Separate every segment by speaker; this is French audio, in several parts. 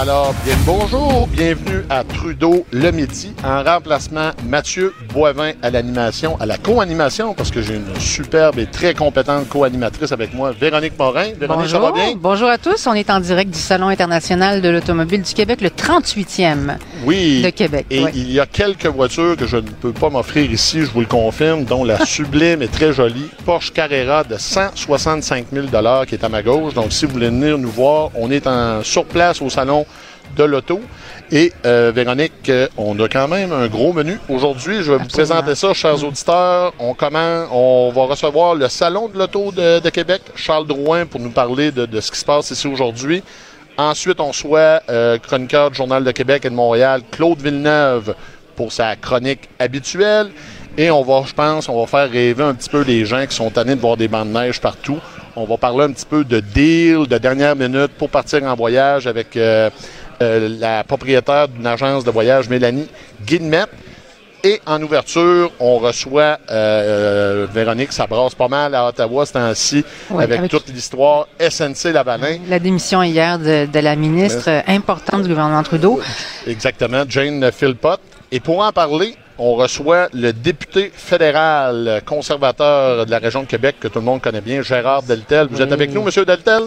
Speaker 1: Alors, bien bonjour, bienvenue à Trudeau le midi, en remplacement Mathieu Boivin à l'animation, à la co-animation, parce que j'ai une superbe et très compétente co-animatrice avec moi, Véronique Morin. Véronique, ça va bien?
Speaker 2: Bonjour à tous. On est en direct du Salon international de l'automobile du Québec, le 38e
Speaker 1: Oui.
Speaker 2: de Québec.
Speaker 1: Et
Speaker 2: oui.
Speaker 1: il y a quelques voitures que je ne peux pas m'offrir ici, je vous le confirme, dont la sublime et très jolie Porsche Carrera de 165 000 qui est à ma gauche. Donc, si vous voulez venir nous voir, on est en, sur place au Salon de l'auto. Et euh, Véronique, euh, on a quand même un gros menu. Aujourd'hui, je vais vous présenter ça, chers auditeurs. On commence, on va recevoir le Salon de l'auto de, de Québec, Charles Drouin, pour nous parler de, de ce qui se passe ici aujourd'hui. Ensuite, on soit euh, chroniqueur du Journal de Québec et de Montréal, Claude Villeneuve, pour sa chronique habituelle. Et on va, je pense, on va faire rêver un petit peu les gens qui sont tannés de voir des bancs de neige partout. On va parler un petit peu de deal, de dernière minute pour partir en voyage avec euh, euh, la propriétaire d'une agence de voyage, Mélanie Guillemette. Et en ouverture, on reçoit euh, euh, Véronique, ça brasse pas mal à Ottawa ce temps-ci,
Speaker 2: Oui,
Speaker 1: avec,
Speaker 2: avec-
Speaker 1: toute l'histoire SNC Lavalin.
Speaker 2: La démission hier de, de la ministre euh, importante du gouvernement Trudeau.
Speaker 1: Exactement, Jane Philpott. Et pour en parler, on reçoit le député fédéral conservateur de la région de Québec, que tout le monde connaît bien, Gérard Deltel. Vous êtes avec nous, Monsieur Deltel?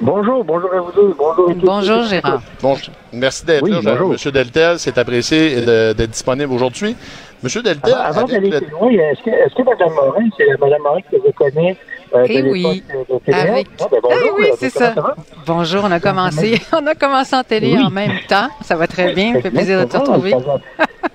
Speaker 3: Bonjour, bonjour à vous deux. Bonjour, à tous.
Speaker 2: Bonjour Gérard.
Speaker 1: Bon, merci d'être
Speaker 3: Oui,
Speaker 1: là,
Speaker 3: bonjour.
Speaker 1: Monsieur Deltel. C'est apprécié d'être disponible aujourd'hui. Monsieur Deltel,
Speaker 3: Avant, avant d'aller
Speaker 1: le-
Speaker 3: plus loin, est-ce que, est-ce que Mme Morin, c'est Mme Morin que je connais euh,
Speaker 2: Eh oui. Avec-
Speaker 3: Ah, ben bonjour,
Speaker 2: Eh oui,
Speaker 3: euh,
Speaker 2: c'est ça. Bonjour, on a commencé, on a commencé en télé
Speaker 3: Oui.
Speaker 2: en même temps. Ça va très bien. Ça fait plaisir de te retrouver.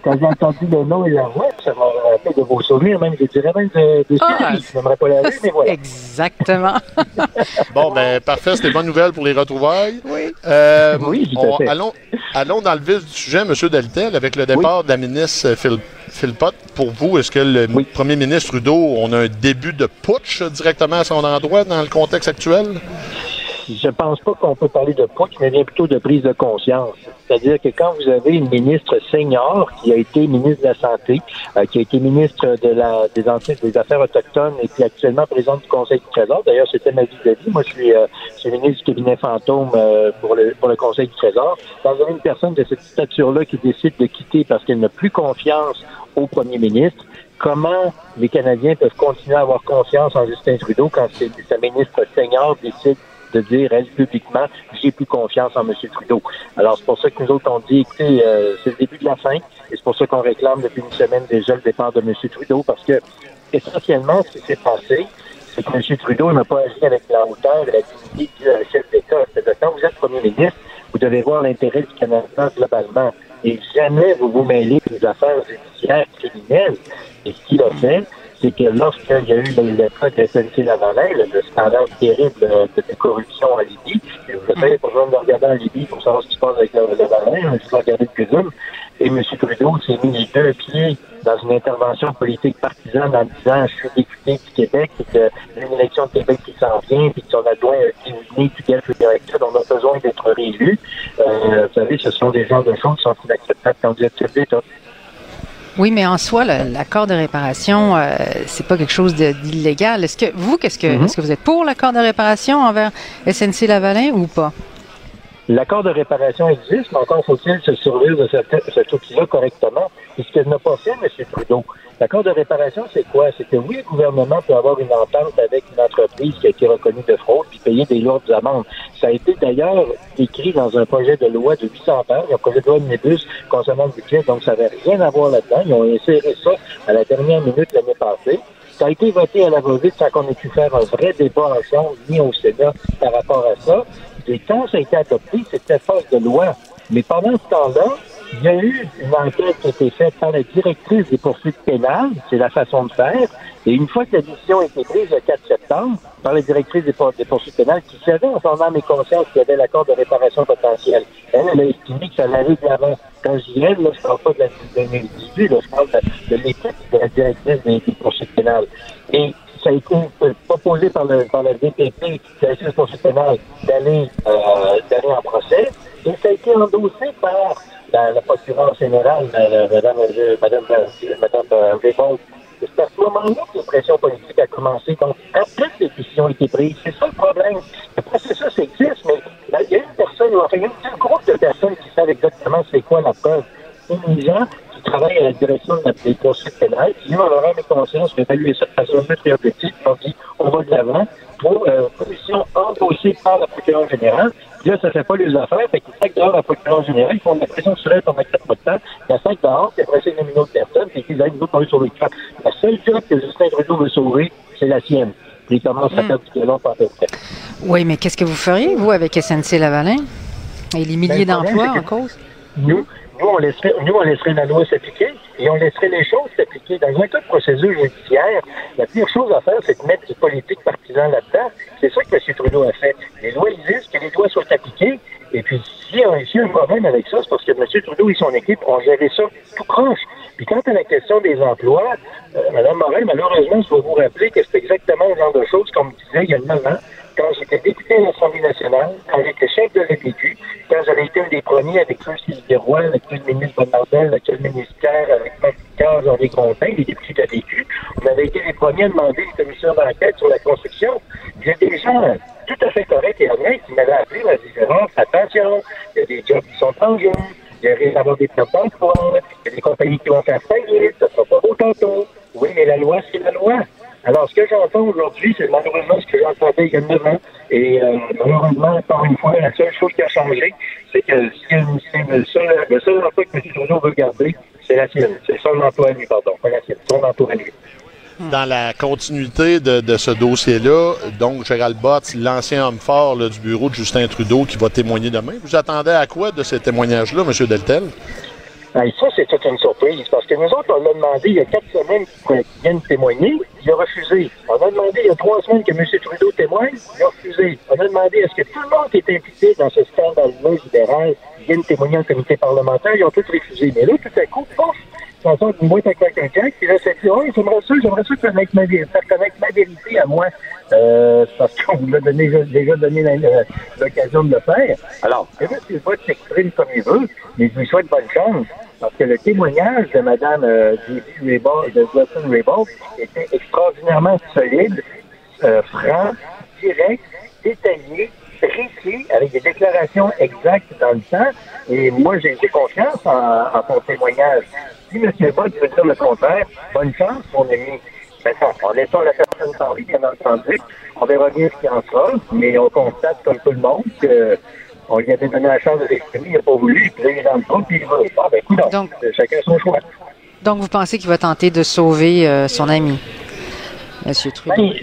Speaker 3: Quand j'ai- entendu le nom et la voix, ça m'a rappelé de vos souvenirs, même, je dirais même de, de
Speaker 2: Ah.
Speaker 3: Je n'aimerais pas la rue, mais voilà.
Speaker 2: Exactement.
Speaker 1: Bon, ben parfait, c'était bonne nouvelle pour les retrouvailles.
Speaker 2: Oui.
Speaker 1: Euh,
Speaker 3: Oui, tout à
Speaker 1: on-
Speaker 3: fait.
Speaker 1: allons, allons dans le vif du sujet, Monsieur Deltel, avec le départ de la ministre euh, Phil, Philpott. Pour vous, est-ce que le
Speaker 3: Oui.
Speaker 1: premier ministre Trudeau, on a un début de putsch directement à son endroit dans le contexte actuel?
Speaker 3: Je pense pas qu'on peut parler de putsch, mais bien plutôt de prise de conscience. C'est-à-dire que quand vous avez une ministre senior qui a été ministre de la Santé, euh, qui a été ministre de la, des, des Affaires autochtones et qui est actuellement présidente du Conseil du Trésor, d'ailleurs, c'était ma vie de vie. Moi, je suis, euh, je suis ministre du cabinet fantôme euh, pour, le, pour le Conseil du Trésor. Quand vous avez une personne de cette stature-là qui décide de quitter parce qu'elle n'a plus confiance au premier ministre, comment les Canadiens peuvent continuer à avoir confiance en Justin Trudeau quand sa ministre senior décide de dire, elle, publiquement, j'ai plus confiance en M. Trudeau. Alors, c'est pour ça que nous autres, on dit, écoutez, euh, c'est le début de la fin, et c'est pour ça qu'on réclame depuis une semaine déjà le départ de M. Trudeau, parce que, essentiellement, ce qui s'est passé, c'est que M. Trudeau n'a pas agi avec la hauteur et la dignité du euh, chef d'État. C'est-à-dire, quand vous êtes premier ministre, vous devez voir l'intérêt du Canada globalement. Et jamais vous vous mêlez des affaires judiciaires criminelles. Et ce qu'il a fait, c'est que lorsqu'il y a eu le, cas de SNC Lavalin, le, le scandale terrible euh, de, de corruption en Libye, vous savez, pas besoin de regarder en Libye pour savoir ce qui se passe avec Lavalin, il faut regarder le Zoom. Et M. Trudeau s'est mis les deux pieds dans une intervention politique partisane en disant je suis député du Québec et que il y a une élection de Québec qui s'en vient puis adjoint a été uni du Gulf directeur, on a besoin d'être réélu. Euh, vous savez, ce sont des genres de choses qui sont inacceptables quand vous êtes.
Speaker 2: Oui, mais en soi, l'accord de réparation, euh, c'est pas quelque chose d'illégal. Est-ce que vous, qu'est-ce que, est-ce que vous êtes pour l'accord de réparation envers SNC Lavalin ou pas?
Speaker 3: L'accord de réparation existe, mais encore faut-il se survivre de cet, cet outil-là correctement. Et ce que n'a pas fait M. Trudeau. L'accord de réparation, c'est quoi? C'est que oui, le gouvernement peut avoir une entente avec une entreprise qui a été reconnue de fraude puis payer des lourdes amendes. Ça a été d'ailleurs écrit dans un projet de loi de 800 pages, un projet de loi de concernant le budget, donc ça n'avait rien à voir là-dedans. Ils ont inséré ça à la dernière minute l'année passée. Ça a été voté à la va-vite sans qu'on ait pu faire un vrai débat ensemble, ni au Sénat, par rapport à ça. Et quand ça a été adopté, c'était force de loi. Mais pendant ce temps-là, il y a eu une enquête qui a été faite par la directrice des poursuites pénales, c'est la façon de faire, et une fois que la décision a été prise le 4 septembre par la directrice des, pour- des poursuites pénales, qui savait en son âme et conscience qu'il y avait l'accord de réparation potentielle, elle, elle a estimé que ça allait de l'avant. Quand je dis elle, là, je parle pas de la de 2018, là, je parle de, de l'équipe de la directrice des, poursuites pénales. Ça a été euh, proposé par, le, par la DPP, poursuites pénales, d'aller euh, d'aller en procès, et ça a été endossé par la, la procureure générale, euh, euh, Raymond. C'est à ce moment-là que la pression politique a commencé. Donc, après que les décisions ont été prises, c'est ça le problème. Le processus existe, mais il y a une personne, il y a un groupe de personnes qui savent exactement c'est quoi la preuve. Gens qui travaillent à la direction de la des poursuites pénales, qui ont leur âme et conscience, ont évalué ça de façon thérapeutique, ils ont dit, on va de l'avant pour euh, position endossée par la procureure générale. Là, ça fait pas les affaires, fait qu'ils sacent dehors la procureure générale, ils font de la pression sur elle pendant quatre mois de temps, la sac dehors, puis après ils nomment une autre personne, puis ils disent, nous autres, on est sur les trappes. La seule job que Justin Trudeau veut sauver, c'est la sienne. Puis il commence à faire du violon par.
Speaker 2: Oui, mais qu'est-ce que vous feriez, vous, avec SNC Lavalin? Et les milliers
Speaker 3: Ben, le problème,
Speaker 2: d'emplois
Speaker 3: c'est
Speaker 2: en cause?
Speaker 3: Nous, nous, on laisserait, nous, on laisserait la loi s'appliquer et on laisserait les choses s'appliquer. Dans un cas de procédure judiciaire, la pire chose à faire, c'est de mettre du politique partisan là-dedans. C'est ça que M. Trudeau a fait. Les lois existent, que les lois soient appliquées. Et puis, s'il y a un problème avec ça, c'est parce que M. Trudeau et son équipe ont géré ça tout croche. Puis quant à la question des emplois, euh, Mme Morel, malheureusement, je dois vous rappeler que c'est exactement le genre de choses qu'on me disait il y a 9 ans, quand j'étais député à l'Assemblée nationale, quand j'étais chef de l'APQ, quand j'avais été un des premiers avec M. Sylvie-Roy, avec le ministre Bonardel, avec le ministère, avec Marc Jean-Luc Grondin, les députés de l'APQ, on avait été les premiers à demander une commission d'enquête sur la construction. Il y a des gens tout à fait corrects et honnêtes qui m'avaient appelé, m'avaient dit, attention, il y a des jobs qui sont en jeu, il risque d'avoir des pertes d'emploi, il y a des compagnies qui vont faire faillite, ça sera pas beau tantôt. Oui, mais la loi, c'est la loi. Alors, ce que j'entends aujourd'hui, c'est malheureusement ce que j'entendais il y a 9 ans. Et euh, malheureusement, encore une fois, la seule chose qui a changé, c'est que le seul, le seul emploi que M. Trudeau veut garder, c'est la sienne. C'est son emploi à lui, pardon, pas la sienne, son emploi à.
Speaker 1: Dans la continuité de, ce dossier-là, donc Gérald Bott, l'ancien homme fort du bureau de Justin Trudeau qui va témoigner demain, vous attendez à quoi de ce témoignage-là, M. Deltel?
Speaker 3: Ben, ça, c'est toute une surprise, parce que nous autres, on l'a demandé il y a quatre semaines qu'il vienne témoigner, il a refusé. On a demandé il y a trois semaines que M. Trudeau témoigne, il a refusé. On a demandé est-ce que tout le monde qui est impliqué dans ce scandale-là libéral vienne témoigner en comité parlementaire, ils ont tous refusé. Mais là, tout à coup, pouf, ça sort d'une boîte avec un jack, puis là, c'est dit, oh, j'aimerais ça, j'aimerais ça connaître ma, faire connaître ma vérité à moi. Euh, parce qu'on vous donné, déjà donné la- l'occasion de le faire. Alors, que M. Bott s'exprime comme il veut, mais je lui souhaite bonne chance. Parce que le témoignage de Mme euh. Raybould, de était extraordinairement solide, euh, franc, direct, détaillé, précis, avec des déclarations exactes dans le temps. Et moi, j'ai confiance en, en son témoignage. Si M. Bott veut dire le contraire, bonne chance, mon ami. Maintenant, en laissant la personne parler, bien entendu, on verra bien ce qu'il en sera, mais on constate, comme tout le monde, que on lui avait donné la chance de s'exprimer, il n'a pas voulu, puis là, il est dans le trou, puis il veut. Ah, ben, écoute,
Speaker 2: Donc-
Speaker 3: chacun son choix.
Speaker 2: Donc, vous pensez qu'il va tenter de sauver euh, son ami, M. Trudeau?
Speaker 3: Ben,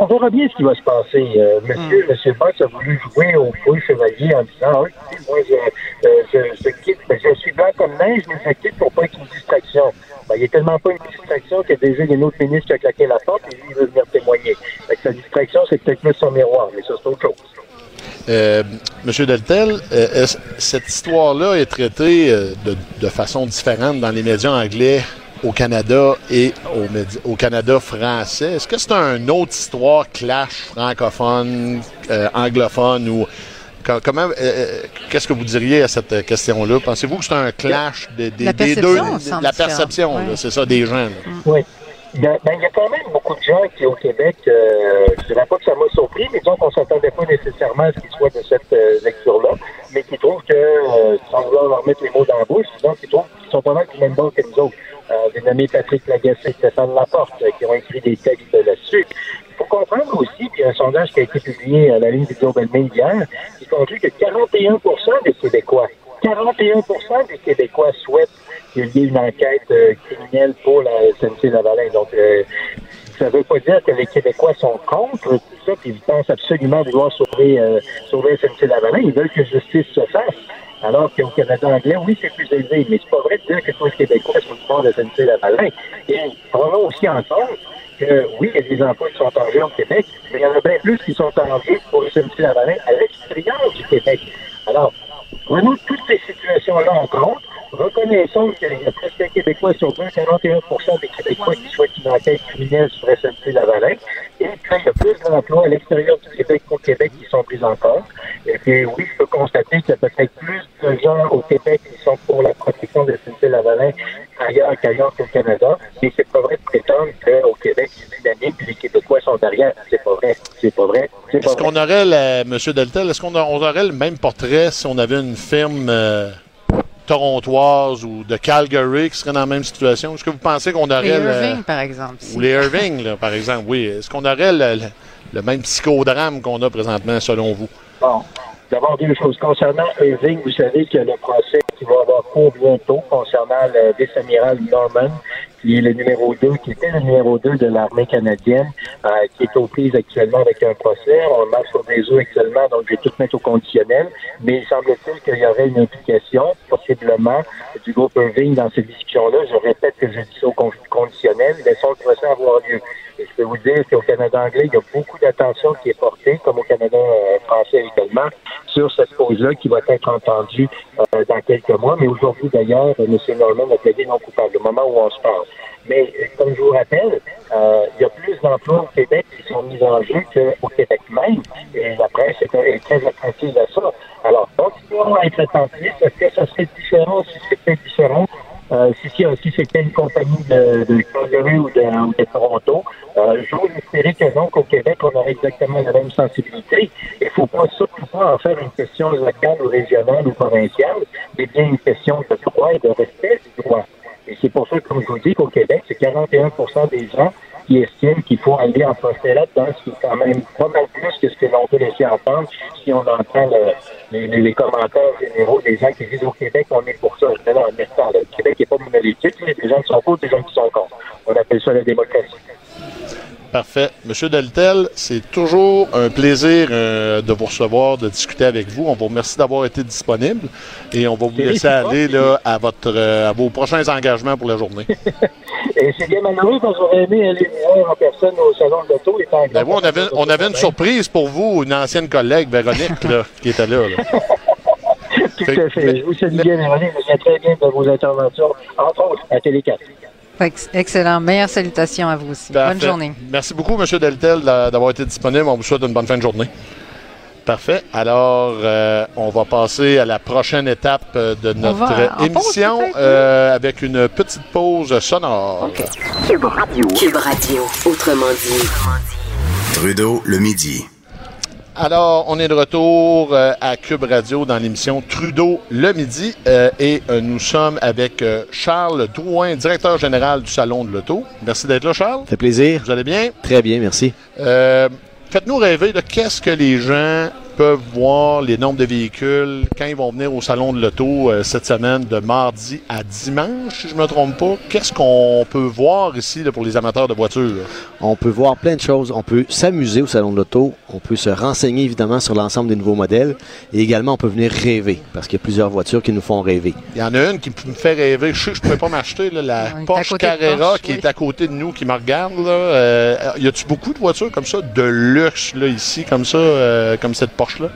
Speaker 3: on verra bien ce qui va se passer. Euh, monsieur, monsieur Boss a voulu jouer au feu chevalier en disant, ah, moi, je, euh, je, je quitte, ben, je suis blanc comme neige, mais je quitte pour pas être une distraction. Ben, il est tellement pas une distraction qu'il y a déjà une autre ministre qui a claqué la porte et lui, il veut venir témoigner. Fait que sa distraction, c'est peut-être mettre son miroir, mais ça, c'est autre chose.
Speaker 1: Euh, Monsieur Deltel, euh, cette histoire-là est traitée euh, de, de façon différente dans les médias anglais au Canada et au, au Canada français? Est-ce que c'est une autre histoire clash francophone, euh, anglophone ou co- comment euh, qu'est-ce que vous diriez à cette question-là? Pensez-vous que c'est un clash de- des,
Speaker 2: La
Speaker 1: des deux? La perception,
Speaker 2: ouais.
Speaker 1: c'est ça, des gens. là.
Speaker 3: Oui. Il y, a, ben, il y a quand même beaucoup de gens qui, au Québec, euh, je dirais pas que ça m'a surpris, mais disons qu'on s'attendait pas nécessairement à ce qu'ils soient de cette euh, lecture-là, mais qui trouvent que, euh, sans vouloir leur mettre les mots dans la bouche, disons qu'ils trouvent qu'ils sont pas mal du même bord que nous autres. Euh, j'ai nommé Patrick Lagacé, Stéphane Laporte, euh, qui ont écrit des textes là-dessus. Il faut comprendre aussi, puis un sondage qui a été publié à la ligne and Mail hier, qui conclut que 41% des Québécois, 41% des Québécois souhaitent qu'il y ait une enquête euh, criminelle pour la SNC Lavalin. Donc, euh, ça ne veut pas dire que les Québécois sont contre tout ça, puis ils pensent absolument vouloir sauver, euh, sauver SNC-Lavalin. Ils veulent que justice se fasse. Alors qu'au Canada anglais, oui, c'est plus élevé, mais c'est pas vrai de dire que tous les Québécois sont bord de SNC-Lavalin. Et prenons aussi en compte que oui, il y a des emplois qui sont en jeu au Québec, mais il y en a bien plus qui sont en jeu pour SNC-Lavalin à l'extérieur du Québec. Alors, prenons toutes ces situations-là en compte. Reconnaissons qu'il y a presque un Québécois sur deux, 41 des Québécois qui souhaitent une enquête criminelle sur SNC-Lavalin, et qu'il y a plus d'emplois à l'extérieur du Québec qu'au Québec qui sont pris en compte. Et puis, oui, je peux constater qu'il y a peut-être plus de gens au Québec qui sont pour la protection de SNC-Lavalin ailleurs qu'ailleurs qu'au Canada, mais c'est pas vrai de prétendre qu'au Québec, c'est dynamique et les Québécois sont derrière. C'est pas vrai. C'est pas vrai.
Speaker 1: Est-ce qu'on aurait, la- M. Deltel, est-ce qu'on aurait le même portrait si on avait une firme euh, torontoise ou de Calgary qui serait dans la même situation? Est-ce que vous pensez qu'on aurait...
Speaker 2: Les
Speaker 1: le-
Speaker 2: Irving, par exemple.
Speaker 1: ou les Irving, là, par exemple, oui. Est-ce qu'on aurait le, le- le même psychodrame qu'on a présentement, selon vous?
Speaker 3: Bon. D'abord, deux choses. Concernant Irving, vous savez qu'il y a le procès qui va avoir cours bientôt concernant le vice-amiral Norman, qui est le numéro 2, qui était le numéro 2 de l'armée canadienne, euh, qui est aux prises actuellement avec un procès. On marche sur des œufs actuellement, donc je vais tout mettre au conditionnel. Mais il semble-t-il qu'il y aurait une implication, possiblement, du groupe Irving dans cette discussion-là. Je répète que je dis ça au con- conditionnel. Laissons le procès avoir lieu. Et je peux vous dire qu'au Canada anglais, il y a beaucoup d'attention qui est portée, comme au Canada euh, français également, sur cette cause-là qui va être entendue euh, dans quelques mois. Mais aujourd'hui, d'ailleurs, M. Norman a plaidé non coupable, au moment où on se parle. Mais comme je vous rappelle, euh, il y a plus d'emplois au Québec qui sont mis en jeu qu'au Québec même. Et la presse est, très attentive à ça. Alors, continuons à être attentifs. Est-ce que ça serait différent si c'était différent? Euh, si c'était une compagnie de, de Calgary ou de, Toronto, euh, j'ose espérer que non, qu'au Québec, on aurait exactement la même sensibilité. Il ne faut pas surtout pas en faire une question locale ou régionale ou provinciale, mais bien une question de droit et de respect du droit. Et c'est pour ça, comme je vous dis, qu'au Québec, c'est 41% des gens qui estiment qu'il faut aller en procès là-dedans, ce qui est quand même pas mal plus que ce que l'on peut laisser entendre si on entend le- les, les- commentaires généraux des gens qui disent au Québec, on est pour ça. Mais non, en instant, le Québec n'est pas monolithique, il y a des gens qui sont pour, des gens qui sont contre. On appelle ça la démocratie.
Speaker 1: Parfait. Monsieur Deltel, c'est toujours un plaisir euh, de vous recevoir, de discuter avec vous. On vous remercie d'avoir été disponible et on va vous laisser aller là, à, votre, euh, à vos prochains engagements pour la journée.
Speaker 3: Et c'est bien malheureux parce que j'aurais aimé aller voir en personne au salon de l'auto.
Speaker 1: Ben, vous, on, avait, on avait une surprise pour vous, une ancienne collègue, Véronique, là, qui était là. là.
Speaker 3: Tout à fait. Je vous salue bien, Véronique. Je très bien de vos interventions, entre autres à Télé 4.
Speaker 2: Ex- Excellent. Meilleures salutations à vous aussi.
Speaker 1: Parfait.
Speaker 2: Bonne journée.
Speaker 1: Merci beaucoup, M. Deltel, d'a- d'avoir été disponible. On vous souhaite une bonne fin de journée. Parfait. Alors, euh, on va passer à la prochaine étape euh, de notre émission euh, avec une petite pause sonore.
Speaker 4: Cube Radio.
Speaker 5: Cube Radio, autrement dit.
Speaker 6: Trudeau, le midi.
Speaker 1: Alors, on est de retour euh, à Cube Radio dans l'émission Trudeau le midi euh, et euh, nous sommes avec Charles Drouin, directeur général du Salon de l'Auto. Merci d'être là, Charles.
Speaker 7: Ça fait plaisir.
Speaker 1: Vous allez bien?
Speaker 7: Très bien, merci.
Speaker 1: Euh, Faites-nous rêver de qu'est-ce que les gens peuvent voir, les nombres de véhicules, quand ils vont venir au Salon de l'Auto euh, cette semaine, de mardi à dimanche, si je me trompe pas. Qu'est-ce qu'on peut voir ici là, pour les amateurs de voitures?
Speaker 7: On peut voir plein de choses. On peut s'amuser au salon de l'auto. On peut se renseigner évidemment sur l'ensemble des nouveaux modèles. Et également, on peut venir rêver parce qu'il y a plusieurs voitures qui nous font rêver.
Speaker 1: Il y en a une qui me fait rêver. Je sais que je ne pourrais pas m'acheter là, la Porsche Carrera
Speaker 2: Porsche,
Speaker 1: qui
Speaker 2: oui.
Speaker 1: est à côté de nous, qui me regarde. Là. Euh, y a-tu beaucoup de voitures comme ça, de luxe là, ici, comme ça, euh, comme cette Porsche-là?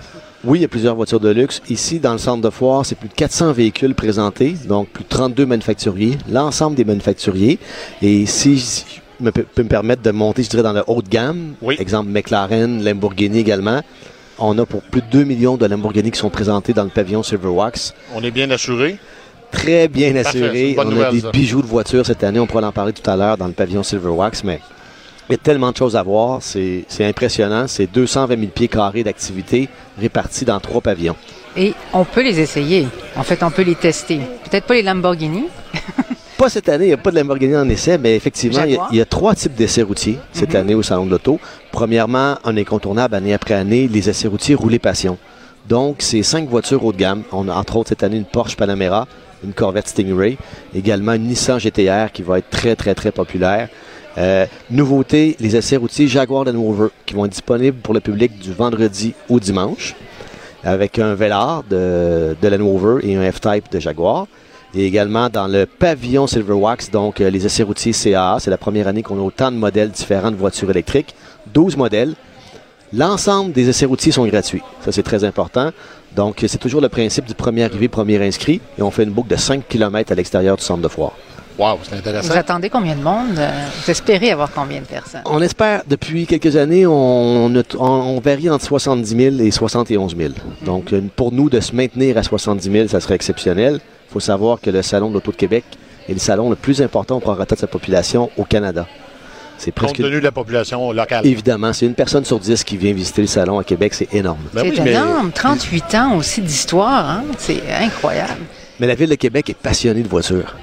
Speaker 7: Oui, il y a plusieurs voitures de luxe. Ici, dans le centre de foire, c'est plus de 400 véhicules présentés, donc plus de 32 manufacturiers, l'ensemble des manufacturiers. Et si je me, peux me permettre de monter, je dirais, dans le haut de gamme,
Speaker 1: Oui.
Speaker 7: exemple McLaren, Lamborghini également, on a pour plus de 2 millions de Lamborghini qui sont présentés dans le pavillon Silverwax.
Speaker 1: On est bien assuré?
Speaker 7: Très bien assuré. On a
Speaker 1: nouvelle,
Speaker 7: des
Speaker 1: ça.
Speaker 7: bijoux de voiture cette année. On pourra en parler tout à l'heure dans le pavillon Silverwax, mais il y a tellement de choses à voir. C'est impressionnant. C'est 220 000 pieds carrés d'activité répartis dans trois pavillons.
Speaker 2: Et on peut les essayer. En fait, on peut les tester. Peut-être pas les Lamborghini.
Speaker 7: Pas cette année, il n'y a pas de Lamborghini en essai, mais effectivement, il y, a, y trois types d'essais routiers cette année au Salon de l'Auto. Premièrement, un incontournable année après année, les essais routiers roulés passion. Donc, c'est cinq voitures haut de gamme. On a entre autres cette année une Porsche Panamera, une Corvette Stingray, également une Nissan GTR qui va être très, très, très populaire. Euh, nouveauté, les essais routiers Jaguar Land Rover qui vont être disponibles pour le public du vendredi au dimanche avec un Velar de, de Land et un F-Type de Jaguar. Et également dans le pavillon Silverwax, donc euh, les essais routiers CAA. C'est la première année qu'on a autant de modèles différents de voitures électriques. 12 modèles. L'ensemble des essais routiers sont gratuits. Ça, c'est très important. Donc, c'est toujours le principe du premier arrivé, premier inscrit. Et on fait une boucle de 5 km à l'extérieur du centre de foire.
Speaker 1: Wow, c'est intéressant.
Speaker 2: Vous attendez combien de monde? Vous espérez avoir combien de personnes?
Speaker 7: On espère, depuis quelques années, on, on, on varie entre 70 000 et 71 000. Donc, euh, pour nous, de se maintenir à 70 000, ça serait exceptionnel. Il faut savoir que le Salon de l'Auto de Québec est le salon le plus important au prorata de sa population au Canada.
Speaker 1: C'est presque... Compte tenu de la population locale.
Speaker 7: Évidemment, c'est une personne sur dix qui vient visiter le salon à Québec, c'est énorme.
Speaker 2: Ben c'est oui, énorme. Mais... 38 ans aussi d'histoire, hein? c'est incroyable.
Speaker 7: Mais la Ville de Québec est passionnée de voitures.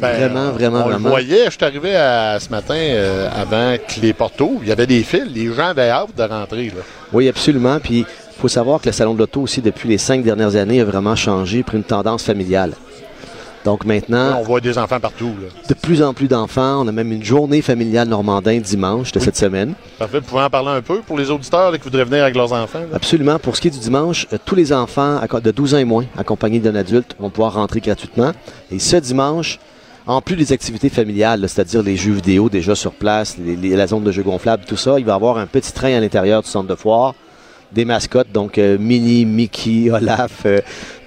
Speaker 7: Ben, vraiment, vraiment,
Speaker 1: on
Speaker 7: vraiment.
Speaker 1: Le voyait, je suis arrivé à, ce matin euh, avant que les ouvrent. Il y avait des fils. Les gens avaient hâte de rentrer. Là.
Speaker 7: Oui, absolument. Puis il faut savoir que le Salon de l'Auto aussi, depuis les cinq dernières années, a vraiment changé, pris une tendance familiale. Donc maintenant.
Speaker 1: On voit des enfants partout. Là.
Speaker 7: De plus en plus d'enfants. On a même une journée familiale normandin dimanche de oui. cette semaine.
Speaker 1: Parfait. Vous pouvez en parler un peu pour les auditeurs là, qui voudraient venir avec leurs enfants? Là?
Speaker 7: Absolument. Pour ce qui est du dimanche, euh, tous les enfants de 12 ans et moins, accompagnés d'un adulte, vont pouvoir rentrer gratuitement. Et ce dimanche, en plus des activités familiales, c'est-à-dire les jeux vidéo déjà sur place, les, la zone de jeux gonflables, tout ça, il va y avoir un petit train à l'intérieur du centre de foire, des mascottes, donc euh, Minnie, Mickey, Olaf, euh,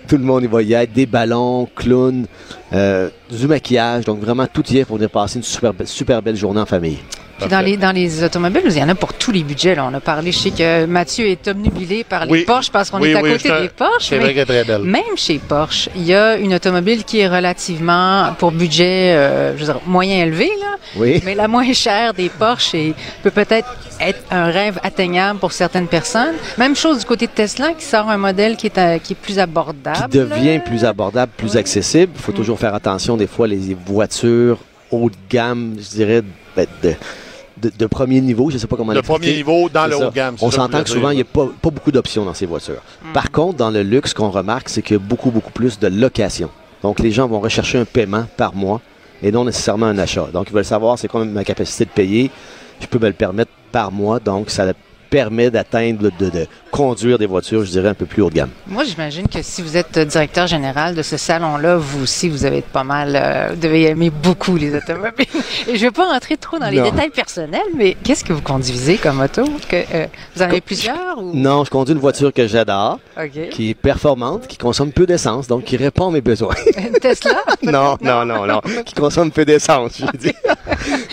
Speaker 7: tout le monde y va y être, des ballons, clowns, euh, du maquillage, donc vraiment tout y est pour venir passer une super, super belle journée en famille.
Speaker 2: Puis dans les, dans les automobiles, il y en a pour tous les budgets. Là. On a parlé, je sais que Mathieu est obnubilé par les
Speaker 1: oui.
Speaker 2: Porsche parce qu'on
Speaker 1: oui,
Speaker 2: est à
Speaker 1: oui,
Speaker 2: côté des Porsche.
Speaker 1: C'est vrai qu'elle est très belle.
Speaker 2: Même chez Porsche, il y a une automobile qui est relativement, pour budget euh, je veux dire, moyen élevé, là,
Speaker 7: oui.
Speaker 2: mais la moins chère des Porsche et peut peut-être être un rêve atteignable pour certaines personnes. Même chose du côté de Tesla qui sort un modèle qui est, à, qui est plus abordable.
Speaker 7: Qui devient plus abordable, plus accessible. Il faut mm. toujours faire attention des fois les voitures haut de gamme, je dirais, ben, de, de, de, premier niveau, je ne sais pas comment
Speaker 1: Le premier niveau dans le haut de gamme.
Speaker 7: On s'entend que souvent, il n'y a pas, pas, beaucoup d'options dans ces voitures.
Speaker 2: Mm.
Speaker 7: Par contre, dans le luxe, ce qu'on remarque, c'est qu'il y a beaucoup, beaucoup plus de location. Donc, les gens vont rechercher un paiement par mois et non nécessairement un achat. Donc, ils veulent savoir c'est quoi ma capacité de payer. Je peux me le permettre par mois. Donc, ça permet d'atteindre, de, de, conduire des voitures, je dirais, un peu plus haut de gamme.
Speaker 2: Moi, j'imagine que si vous êtes directeur général de ce salon-là, vous aussi, vous avez pas mal, euh, vous devez aimer beaucoup les automobiles. Et je ne vais pas rentrer trop dans les
Speaker 7: non.
Speaker 2: détails personnels, mais qu'est-ce que vous conduisez comme auto? Que, euh, vous en avez plusieurs? Ou...
Speaker 7: Non, je conduis une voiture que j'adore,
Speaker 2: okay.
Speaker 7: qui est performante, qui consomme peu d'essence, donc qui répond à mes besoins.
Speaker 2: Une Tesla?
Speaker 7: non, non, non, non, qui consomme peu d'essence, je dis.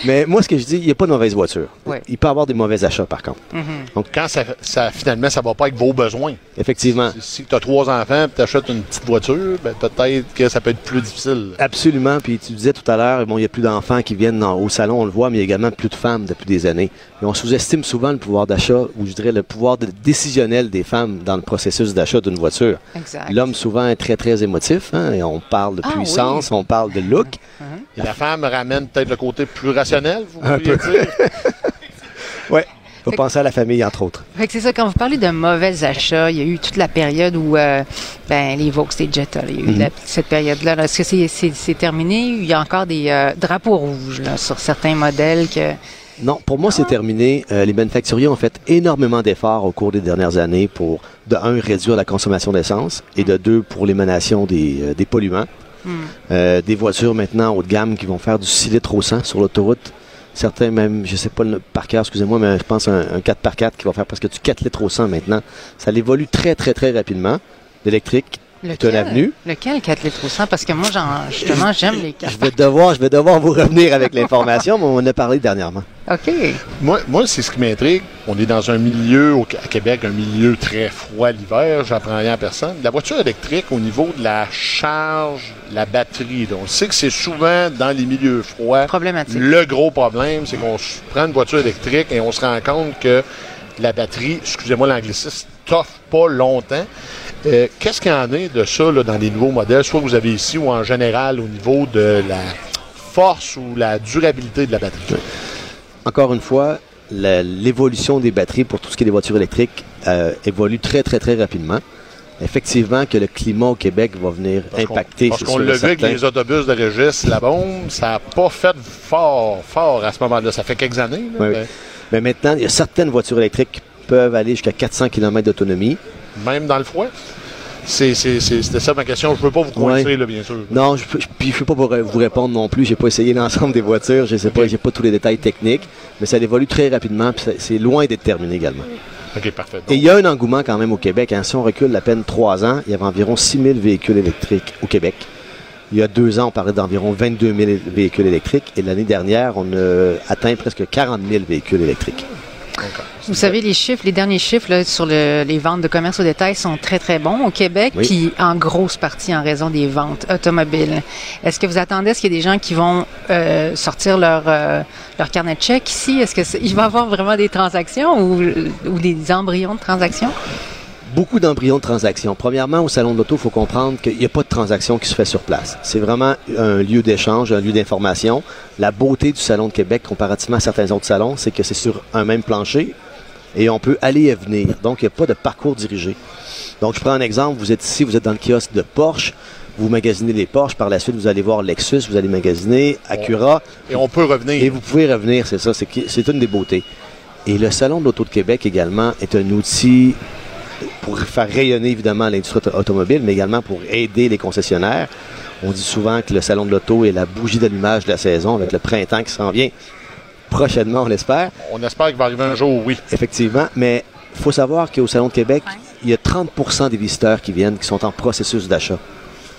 Speaker 7: mais moi, ce que je dis, il n'y a pas de mauvaise voiture. Il peut y avoir des mauvais achats, par contre.
Speaker 2: Mm -hmm.
Speaker 1: Donc, quand ça, ça, finalement, ça ne va pas avec vos besoins.
Speaker 7: Effectivement.
Speaker 1: Si, si tu as trois enfants et tu achètes une petite voiture, ben, peut-être que ça peut être plus difficile.
Speaker 7: Absolument. Puis tu disais tout à l'heure, bon, il n'y a plus d'enfants qui viennent dans, au salon, on le voit, mais il y a également plus de femmes depuis des années. Et on sous-estime souvent le pouvoir d'achat, ou je dirais le pouvoir de, décisionnel des femmes dans le processus d'achat d'une voiture. L'homme souvent est très, très émotif. Hein, et on parle de
Speaker 2: ah,
Speaker 7: puissance,
Speaker 2: oui.
Speaker 7: on parle de look.
Speaker 2: Uh
Speaker 1: -huh. La, la femme ramène peut-être le côté plus rationnel, vous
Speaker 7: Un peu.
Speaker 1: dire?
Speaker 7: oui. Il faut penser à la famille, entre autres.
Speaker 2: C'est ça, quand vous parlez de mauvais achats, il y a eu toute la période où euh, ben, les Vaux, les Jetta, il y a eu mm -hmm. la, cette période-là. Est-ce que c'est terminé? Il y a encore des euh, drapeaux rouges là, sur certains modèles que...
Speaker 7: Non, pour moi, c'est terminé. Euh, les manufacturiers ont fait énormément d'efforts au cours des dernières années pour, de un, réduire la consommation d'essence et de deux, pour l'émanation des, euh, des, polluants.
Speaker 2: Mm.
Speaker 7: Euh, des voitures maintenant haut de gamme qui vont faire du 6 litres au 100 sur l'autoroute. Certains même, je sais pas le par cœur, excusez-moi, mais je pense un, un 4x4 qui va faire presque du 4 litres au 100 maintenant. Ça évolue très, très, très rapidement. L'électrique,
Speaker 2: Lequel,
Speaker 7: l'avenue.
Speaker 2: Lequel 4 litres au 100? Parce que moi, justement, j'aime les 4
Speaker 7: je vais, devoir, je vais devoir vous revenir avec l'information, mais on en a parlé dernièrement.
Speaker 2: OK.
Speaker 1: Moi, moi c'est ce qui m'intrigue. On est dans un milieu, au, à Québec, un milieu très froid l'hiver. J'apprends rien à personne. La voiture électrique, au niveau de la charge, la batterie, là, on sait que c'est souvent dans les milieux froids.
Speaker 2: Problématique.
Speaker 1: Le gros problème, c'est qu'on prend une voiture électrique et on se rend compte que la batterie, excusez-moi l'anglicisme, toffe pas longtemps. Euh, Qu'est-ce qu'il y en est de ça là, dans les nouveaux modèles, soit que vous avez ici ou en général au niveau de la force ou la durabilité de la batterie?
Speaker 7: Encore une fois, l'évolution des batteries pour tout ce qui est des voitures électriques euh, évolue très, très, très rapidement. effectivement que le climat au Québec va venir
Speaker 1: Parce
Speaker 7: impacter.
Speaker 1: Parce qu'on l'a vu avec les autobus de Régis, la bombe, ça n'a pas fait fort, fort à ce moment-là. Ça fait quelques années. là,
Speaker 7: Oui, oui.
Speaker 1: mais
Speaker 7: Mais maintenant, il y a certaines voitures électriques qui peuvent aller jusqu'à 400 km d'autonomie.
Speaker 1: Même dans le froid? C'était ça ma question. Je ne veux pas vous coincer,
Speaker 7: Ouais.
Speaker 1: là, bien sûr.
Speaker 7: Non, je, puis je peux pas vous, répondre non plus. J'ai pas essayé l'ensemble des voitures. Je sais pas, j'ai pas tous les détails techniques, mais ça évolue très rapidement. C'est loin d'être terminé également.
Speaker 1: OK, parfait.
Speaker 7: Et il y a un engouement quand même au Québec. hein. Si on recule à peine trois ans, il y avait environ 6 000 véhicules électriques au Québec. Il y a deux ans, on parlait d'environ 22 000 véhicules électriques. Et l'année dernière, on a atteint presque 40 000 véhicules électriques.
Speaker 2: Vous savez, les chiffres, les derniers chiffres là, sur le- les ventes de commerce au détail sont très, très bons au Québec,
Speaker 7: Oui.
Speaker 2: puis en grosse partie en raison des ventes automobiles. Est-ce que vous attendez à ce qu'il y ait des gens qui vont euh, sortir leur, euh, leur carnet de chèques ici? Est-ce qu'il va y avoir vraiment des transactions ou, ou des embryons de transactions?
Speaker 7: Beaucoup d'embryons de transactions. Premièrement, au Salon de l'Auto, il faut comprendre qu'il n'y a pas de transaction qui se fait sur place. C'est vraiment un lieu d'échange, un lieu d'information. La beauté du Salon de Québec, comparativement à certains autres salons, c'est que c'est sur un même plancher et on peut aller et venir. Donc, il n'y a pas de parcours dirigé. Donc, je prends un exemple. Vous êtes ici, vous êtes dans le kiosque de Porsche. Vous magasinez les Porsche. Par la suite, vous allez voir Lexus, vous allez magasiner Acura.
Speaker 1: Et on peut revenir.
Speaker 7: Et vous pouvez revenir, c'est ça, c'est une des beautés. Et le Salon de l'Auto de Québec également est un outil pour faire rayonner évidemment l'industrie auto- automobile, mais également pour aider les concessionnaires. On dit souvent que le Salon de l'Auto est la bougie d'allumage de la saison avec le printemps qui s'en vient prochainement, on l'espère.
Speaker 1: On espère qu'il va arriver un jour, oui.
Speaker 7: Effectivement, mais il faut savoir qu'au Salon de Québec, il y a 30% des visiteurs qui viennent qui sont en processus d'achat.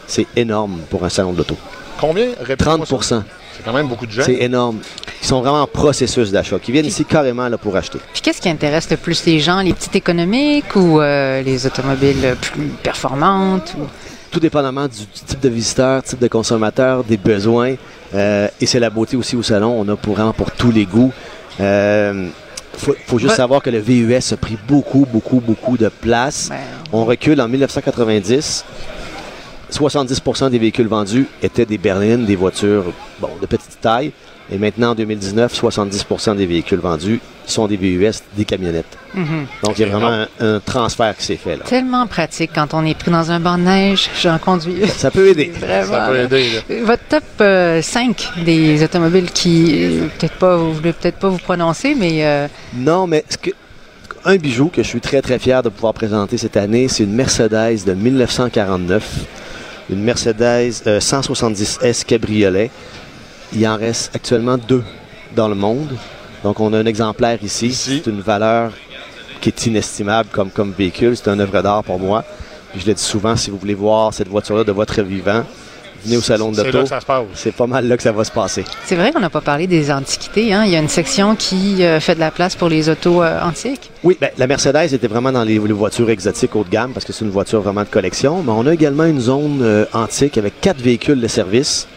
Speaker 7: C'est énorme pour un salon de l'auto.
Speaker 1: Combien? Répétez-moi
Speaker 7: 30
Speaker 1: ça. C'est quand même beaucoup de gens.
Speaker 7: C'est énorme. Ils sont vraiment en processus d'achat, qui viennent ici carrément là, pour acheter.
Speaker 2: Puis qu'est-ce qui intéresse le plus les gens, les petites économiques ou euh, les automobiles plus performantes? ou-
Speaker 7: Tout dépendamment du type de visiteur, type de consommateur, des besoins. Euh, et c'est la beauté aussi au salon. On a pour, vraiment pour tous les goûts. Euh, faut, faut juste
Speaker 2: Ouais.
Speaker 7: savoir que le VUS a pris beaucoup, beaucoup, beaucoup de place.
Speaker 2: Ben,
Speaker 7: On recule en 1990. 70% des véhicules vendus étaient des berlines, des voitures bon, de petite taille. Et maintenant, en 2019, 70 des véhicules vendus sont des VUS, des camionnettes.
Speaker 2: mhm.
Speaker 7: Donc, il y a vraiment un, un transfert qui s'est fait là.
Speaker 2: Tellement pratique quand on est pris dans un banc de neige. J'en conduis.
Speaker 7: Ça peut aider.
Speaker 2: Vraiment.
Speaker 1: Ça peut aider. là.
Speaker 2: Votre top euh, 5 des automobiles qui, euh, peut-être pas, vous voulez peut-être pas vous prononcer, mais euh,
Speaker 7: Non, mais ce que- un bijou que je suis très très fier de pouvoir présenter cette année, c'est une Mercedes de 1949, une Mercedes euh, 170S cabriolet. Il en reste actuellement deux dans le monde. Donc on a un exemplaire ici.
Speaker 1: Ici.
Speaker 7: C'est une valeur qui est inestimable comme, comme véhicule. C'est un œuvre d'art pour moi. Puis je le dis souvent, si vous voulez voir cette voiture-là de votre vivant, venez au salon de
Speaker 1: C'est là
Speaker 7: l'auto.
Speaker 1: que ça se passe.
Speaker 7: C'est pas mal là que ça va se passer.
Speaker 2: c'est vrai qu'on n'a pas parlé des antiquités. Hein? Il y a une section qui euh, fait de la place pour les autos euh, antiques.
Speaker 7: Oui, ben, la Mercedes était vraiment dans les, les voitures exotiques haut de gamme parce que c'est une voiture vraiment de collection. Mais on a également une zone euh, antique avec quatre véhicules de service,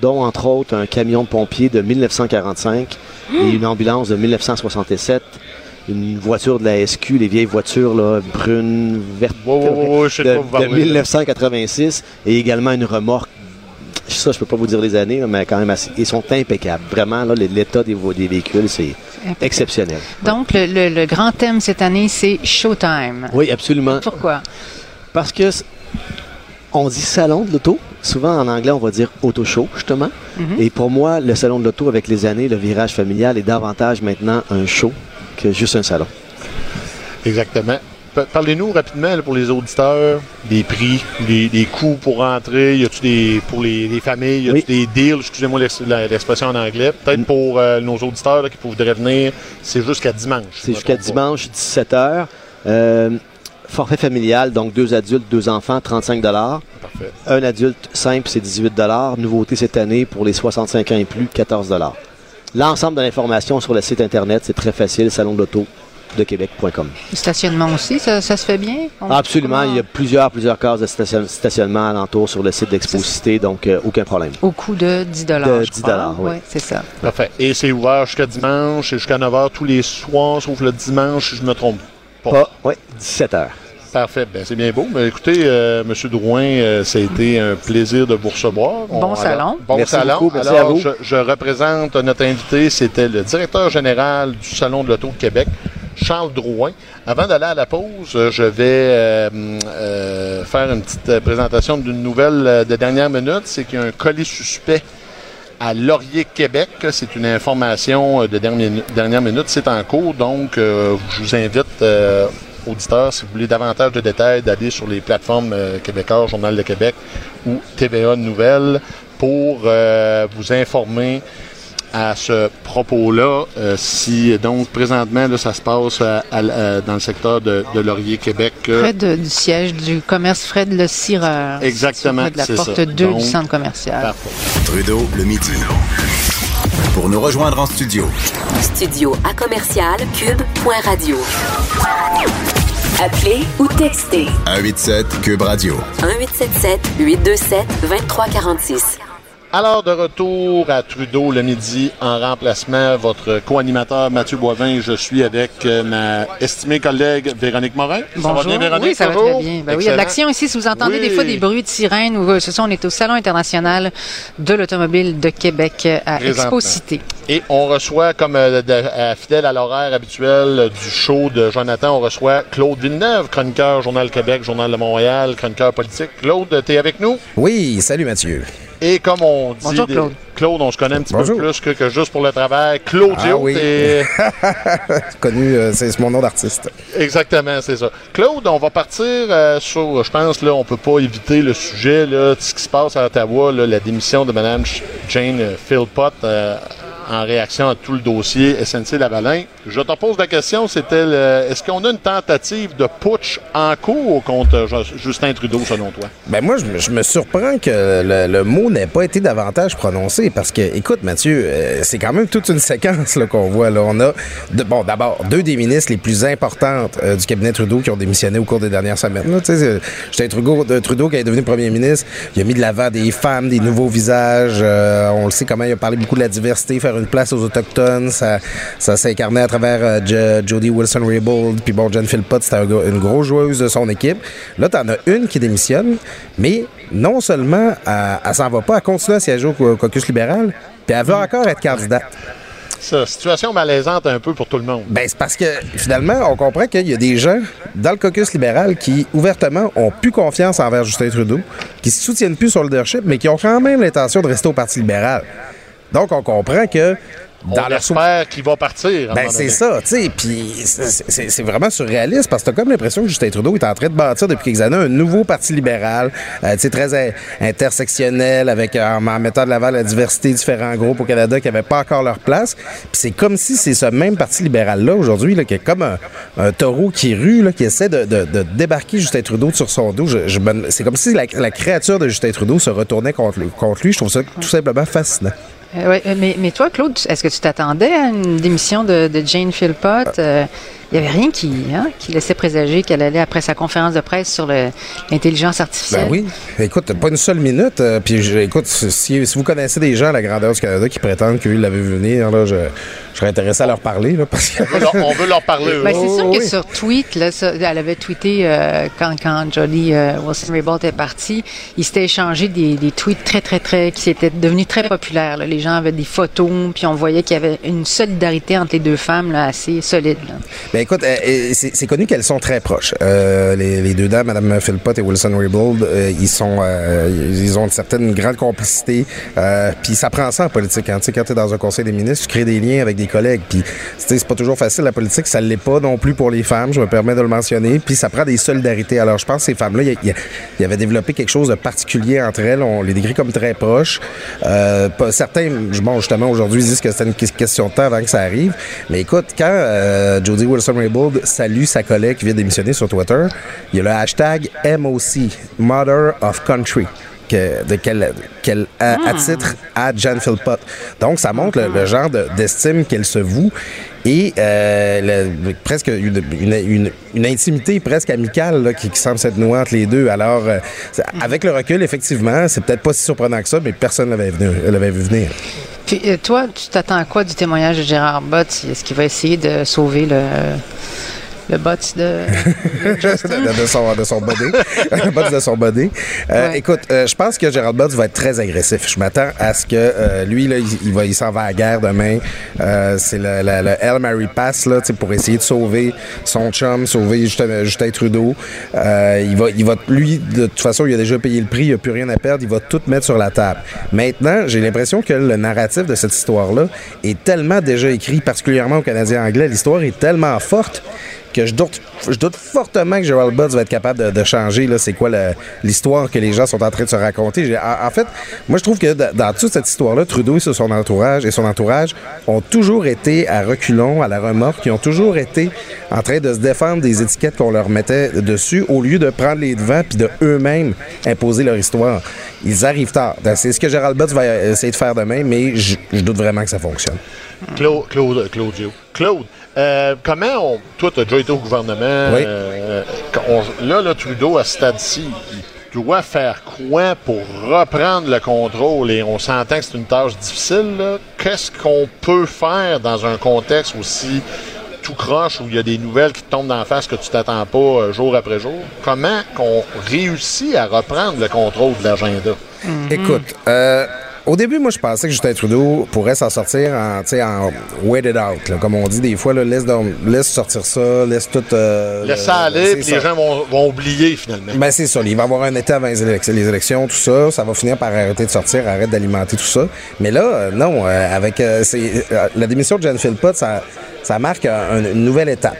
Speaker 7: dont entre autres un camion de pompier de 1945 et une ambulance de 1967. Une voiture de la SQ, les vieilles voitures là, brunes, vertes,
Speaker 1: de
Speaker 7: de,
Speaker 1: quoi vous
Speaker 7: de
Speaker 1: parlez, là.
Speaker 7: 1986 et également une remorque. Ça, je peux pas vous dire les années, mais quand même assez. Ils sont impeccables. Vraiment, là, l'état des, des véhicules, c'est exceptionnel.
Speaker 2: Donc, le, le- le grand thème cette année, c'est Showtime.
Speaker 7: Oui, absolument.
Speaker 2: Pourquoi?
Speaker 7: Parce que on dit salon de l'auto. Souvent en anglais, on va dire auto show, justement.
Speaker 2: Mhm.
Speaker 7: Et pour moi, le salon de l'auto, avec les années, le virage familial est davantage maintenant un show que juste un salon.
Speaker 1: Exactement. Pa- Parlez-nous rapidement là, pour les auditeurs des prix, des, des coûts pour rentrer. Y a-tu des pour les, les familles, y a-tu
Speaker 7: Oui.
Speaker 1: des deals? Excusez-moi l'expression en anglais. Peut-être pour euh, nos auditeurs là, qui voudraient venir, c'est jusqu'à dimanche.
Speaker 7: C'est jusqu'à dimanche, 17h. forfait familial, donc deux adultes, deux enfants, 35
Speaker 1: Parfait.
Speaker 7: Un adulte simple, c'est 18 Nouveauté cette année pour les 65 ans et plus, 14 L'ensemble de l'information sur le site Internet, c'est très facile, salon de l'auto Québec.com.
Speaker 2: Le stationnement aussi, ça, ça se fait bien? On-
Speaker 7: Absolument,
Speaker 2: comment-
Speaker 7: il y a plusieurs, plusieurs cases de station- stationnement alentour sur le site d'Exposité, donc euh, aucun problème.
Speaker 2: Au coût de 10
Speaker 7: De
Speaker 2: je
Speaker 7: 10
Speaker 2: crois.
Speaker 7: oui.
Speaker 2: Ouais, c'est ça.
Speaker 1: Parfait. Et c'est ouvert jusqu'à dimanche et jusqu'à 9h tous les soirs, sauf le dimanche, si je me trompe pas.
Speaker 7: Pas, oui, 17 heures.
Speaker 1: Parfait. Ben, c'est bien beau. Mais écoutez, euh, M. Drouin, euh, ça a été un plaisir de vous recevoir.
Speaker 2: Bon salon.
Speaker 1: bon
Speaker 7: Merci
Speaker 1: salon.
Speaker 7: beaucoup. Merci
Speaker 1: Alors,
Speaker 7: à vous.
Speaker 1: Je, je représente notre invité. C'était le directeur général du Salon de l'Auto de Québec, Charles Drouin. Avant d'aller à la pause, euh, je vais euh, euh, faire une petite présentation d'une nouvelle de dernière minute. C'est qu'il y a un colis suspect à Laurier, Québec. C'est une information de dernière, minute. C'est en cours, donc je vous invite, auditeurs, si vous voulez davantage de détails, d'aller sur les plateformes euh, québécoises, Journal de Québec ou TVA Nouvelles pour vous informer à ce propos-là. Euh, si donc présentement là, ça se passe à- à- à- dans le secteur de, de Laurier, Québec. euh,
Speaker 2: Près de- du siège du commerce Fred Le Cireur.
Speaker 1: Exactement,
Speaker 2: Près de la porte
Speaker 1: ça.
Speaker 2: 2
Speaker 1: Donc,
Speaker 2: du centre commercial.
Speaker 1: parfait.
Speaker 6: Trudeau le midi. Pour nous rejoindre en studio,
Speaker 5: Studio à commercial cube.radio. Appelez ou textez
Speaker 6: 187 Cube Radio.
Speaker 5: 1877 827 2346.
Speaker 1: Alors, de retour à Trudeau le midi en remplacement, votre co-animateur Mathieu Boivin. Je suis avec euh, ma estimée collègue Véronique Morin. Ça va bien, Véronique?
Speaker 2: Oui, ça va très bien. Ben oui, il y a de l'action ici. Si vous entendez
Speaker 1: Oui.
Speaker 2: des fois des bruits de sirènes, ou euh, ce sont, on est au Salon international de l'automobile de Québec euh, à. Expo Cité.
Speaker 1: Et on reçoit, comme euh, de- fidèle à l'horaire habituel du show de Jonathan, on reçoit Claude Villeneuve, chroniqueur Journal Québec, Journal de Montréal, chroniqueur politique. Claude, t'es avec nous?
Speaker 8: Oui, salut Mathieu.
Speaker 1: Et comme on dit,
Speaker 2: Bonjour,
Speaker 1: des-
Speaker 2: Claude.
Speaker 1: Claude, on se connaît un petit
Speaker 8: Bonjour.
Speaker 1: peu plus que, que juste pour le travail. Claudio,
Speaker 8: Ah oui.
Speaker 1: t'es-
Speaker 8: Connu, euh, c'est mon nom d'artiste.
Speaker 1: Exactement, c'est ça. Claude, on va partir euh, sur, je pense, là, on peut pas éviter le sujet, là, de ce qui se passe à Ottawa, là, la démission de Mme Jane euh, Philpott euh, en réaction à tout le dossier SNC-Lavalin. Je te pose la question, c'était, le- est-ce qu'on a une tentative de putsch en cours contre euh, Ju- Justin Trudeau, selon toi?
Speaker 8: Ben moi, je me, surprends que le, mot n'ait pas été davantage prononcé parce que, écoute, Mathieu, euh, c'est quand même toute une séquence qu'on voit. Là. On a, bon, d'abord, deux des ministres les plus importantes euh, du cabinet Trudeau qui ont démissionné au cours des dernières semaines. Justin Trudeau, de Trudeau, qui est devenu premier ministre, il a mis de l'avant des femmes, des nouveaux visages. euh, on le sait comment il a parlé beaucoup de la diversité, une place aux Autochtones. Ça, ça s'est incarné à travers euh, Jo- Jody Wilson-Raybould. Puis bon, Jen Philpott, c'était un une grosse joueuse de son équipe. Là, t'en as une qui démissionne, mais non seulement elle, elle s'en va pas, elle continue à siéger au caucus libéral, puis elle veut encore être candidate.
Speaker 1: Ça, situation malaisante un peu pour tout le monde.
Speaker 8: Ben, c'est parce que finalement, on comprend qu'il y a des gens dans le caucus libéral qui, ouvertement, ont plus confiance envers Justin Trudeau, qui se soutiennent plus sur le leadership, mais qui ont quand même l'intention de rester au Parti libéral. Donc, on comprend que dans
Speaker 1: on
Speaker 8: leur
Speaker 1: espère qu'il va partir.
Speaker 8: ben, c'est ça, tu sais. Puis c'est- vraiment surréaliste parce que t'as comme l'impression que Justin Trudeau est en train de bâtir depuis quelques années un nouveau parti libéral, euh, tu sais, très in- intersectionnel, avec euh, en, mettant de l'avant la diversité, différents groupes au Canada qui n'avaient pas encore leur place. Puis c'est comme si c'est ce même parti libéral-là aujourd'hui, là, qui est comme un, un taureau qui rue, là, qui essaie de, de- de débarquer Justin Trudeau sur son dos. Je- je me- c'est comme si la, la créature de Justin Trudeau se retournait. Contre lui. Je trouve ça tout simplement fascinant.
Speaker 2: Euh, ouais, euh, mais, mais toi, Claude, est-ce que tu t'attendais à une démission de, de Jane Philpott? Euh, Il n'y avait rien qui, hein, qui laissait présager qu'elle allait, après sa conférence de presse sur l'intelligence artificielle.
Speaker 8: Ben oui. Écoute, pas une seule minute. euh, puis, je- écoute, si, si vous connaissez des gens à la grandeur du Canada qui prétendent qu'ils l'avaient vu venir, là, je, je serais intéressé à leur parler. Là, parce que...
Speaker 1: On veut leur, on veut leur parler.
Speaker 2: Ben, c'est sûr
Speaker 8: Oh,
Speaker 2: que
Speaker 8: oui.
Speaker 2: sur tweet, là, ça- elle avait tweeté euh, quand, quand Jolly euh, Wilson-Raybould est parti, il s'était échangé des, des tweets très, très, très, qui étaient devenus très populaires. là. Les gens avaient des photos, puis on voyait qu'il y avait une solidarité entre les deux femmes là, assez solide. là.
Speaker 8: Ben écoute, euh, c'est connu qu'elles sont très proches. Euh, les, deux dames, Mme Philpott et Wilson Raybould, euh, ils sont, euh, ils ont une certaine grande complicité. Puis ça prend ça en politique. Hein. Quand tu es dans un conseil des ministres, tu crées des liens avec des collègues. Puis c'est pas toujours facile la politique, ça l'est pas non plus pour les femmes. Je me permets de le mentionner. Puis ça prend des solidarités. Alors je pense que ces femmes-là, il y a- il y, a- il y avait développé quelque chose de particulier entre elles. On les décrit comme très proches. Certains, justement, aujourd'hui, disent que c'est une que- question de temps avant que ça arrive. Mais écoute, quand euh, Jodie Wilson-Raybould salue sa collègue qui vient démissionner sur Twitter, il y a le hashtag MOC, Mother of Country. Que, de quel, quel à, à titre à Jan Philpott. Donc, ça montre le, le genre de- d'estime qu'elle se voue et euh, le- presque une, une, une- une intimité presque amicale là, qui, qui semble s'être nouée entre les deux. Alors, euh, c'est- avec le recul, effectivement, c'est peut-être pas si surprenant que ça, mais personne ne l'avait vu venir.
Speaker 2: Puis euh, toi, tu t'attends à quoi du témoignage de Gérard Bott? Est-ce qu'il va essayer de sauver le, Le bot de, de
Speaker 8: son, de son body. le bots de son body. Euh,
Speaker 2: Ouais.
Speaker 8: Écoute, euh, je pense que Gérald Butts va être très agressif. Je m'attends à ce que euh, lui, là, il, va, il s'en va à la guerre demain. Euh, c'est le, le, le Hail Mary Pass là, tu sais, pour essayer de sauver son chum, sauver Justin, Justin Trudeau. Euh, il va, il va, lui, de toute façon, il a déjà payé le prix, il n'a plus rien à perdre. Il va tout mettre sur la table. Maintenant, j'ai l'impression que le narratif de cette histoire-là est tellement déjà écrit, particulièrement au Canadien anglais. L'histoire est tellement forte que je doute, je doute fortement que Gerald Butts va être capable de, changer là, c'est quoi l'histoire que les gens sont en train de se raconter. En, fait, moi je trouve que dans, toute cette histoire-là, Trudeau et son entourage et son entourage ont toujours été à reculons, à la remorque, ils ont toujours été en train de se défendre des étiquettes qu'on leur mettait dessus au lieu de prendre les devants puis de eux-mêmes imposer leur histoire. Ils arrivent tard. C'est ce que Gerald Butts va essayer de faire demain, mais je, je doute vraiment que ça fonctionne.
Speaker 1: Claude, Claude, Claudio. Claude, euh, comment on. Toi, tu as déjà été au gouvernement.
Speaker 8: Oui.
Speaker 1: euh, on- là, le Trudeau, à ce stade-ci, il doit faire quoi pour reprendre le contrôle? Et on s'entend que c'est une tâche difficile. Qu'est-ce qu'on peut faire dans un contexte aussi tout croche où il y a des nouvelles qui te tombent dans la face que tu t'attends pas euh, jour après jour? Comment qu'on réussit à reprendre le contrôle de l'agenda?
Speaker 8: Écoute, euh, au début, moi, je pensais que Justin Trudeau pourrait s'en sortir en, tu sais, en wait it out. là. Comme on dit des fois, là, laisse, donc- laisse sortir ça, laisse tout. euh,
Speaker 1: Laisse ça
Speaker 8: le-
Speaker 1: aller, puis les gens vont, vont oublier finalement.
Speaker 8: Ben, c'est ça. Il va y avoir un été avant les élections, les élections, tout ça. Ça va finir par arrêter de sortir, arrête d'alimenter tout ça. Mais là, euh, non, euh, avec euh, euh, la démission de Jen Philpott, ça, ça marque un- une nouvelle étape.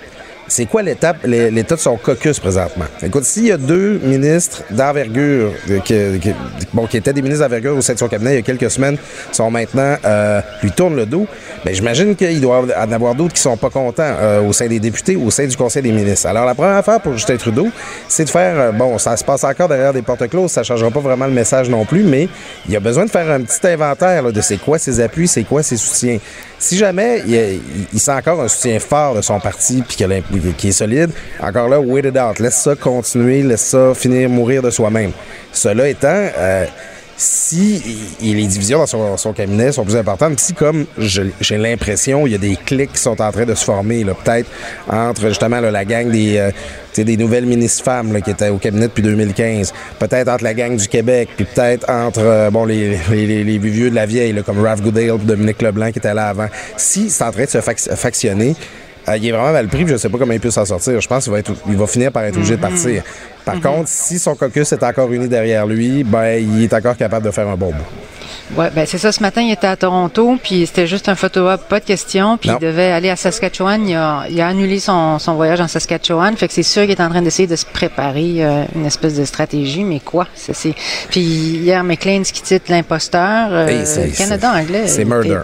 Speaker 8: C'est quoi l'étape, l'é- l'état de son caucus présentement? Écoute, s'il y a deux ministres d'envergure euh, qui, bon, qui étaient des ministres d'envergure au sein de son cabinet il y a quelques semaines, sont maintenant euh, lui tournent le dos, ben, j'imagine qu'il doit en avoir d'autres qui sont pas contents euh, au sein des députés, au sein du Conseil des ministres. Alors, la première affaire pour Justin Trudeau, c'est de faire, bon, ça se passe encore derrière des portes closes, ça changera pas vraiment le message non plus, mais il a besoin de faire un petit inventaire de c'est quoi ses appuis, c'est quoi ses soutiens. Si jamais il, il- sent encore un soutien fort de son parti puis qu'il qu'il est solide, encore là, wait it out. Laisse ça continuer, laisse ça finir mourir de soi-même. Cela étant, euh, si les divisions dans son, cabinet sont plus importantes, si comme j'ai l'impression, il y a des clics qui sont en train de se former, peut-être entre justement la gang des, euh, des nouvelles ministres femmes qui étaient au cabinet depuis 2015, peut-être entre la gang du Québec, puis peut-être entre euh, bon les, vieux de la vieille, comme Ralph Goodale Dominique Leblanc qui étaient là avant. Si c'est en train de se fac- factionner, euh, il est vraiment mal pris, puis je sais pas comment il peut s'en sortir. Je pense qu'il va, être, il va finir par être obligé de partir. Par contre, si son caucus est encore uni derrière lui, ben il est encore capable de faire un bon bout.
Speaker 2: Ouais, ben c'est ça. Ce matin, il était à Toronto, puis c'était juste un photo-op, pas de question. Puis
Speaker 8: Non.
Speaker 2: il devait aller à Saskatchewan. Il a, il a annulé son, son voyage en Saskatchewan. Fait que c'est sûr qu'il est en train d'essayer de se préparer euh, une espèce de stratégie. Mais quoi? Ça, c'est... Puis hier, McLean qui titre l'imposteur. euh,
Speaker 8: Hey,
Speaker 2: Canada anglais.
Speaker 8: c'est murder.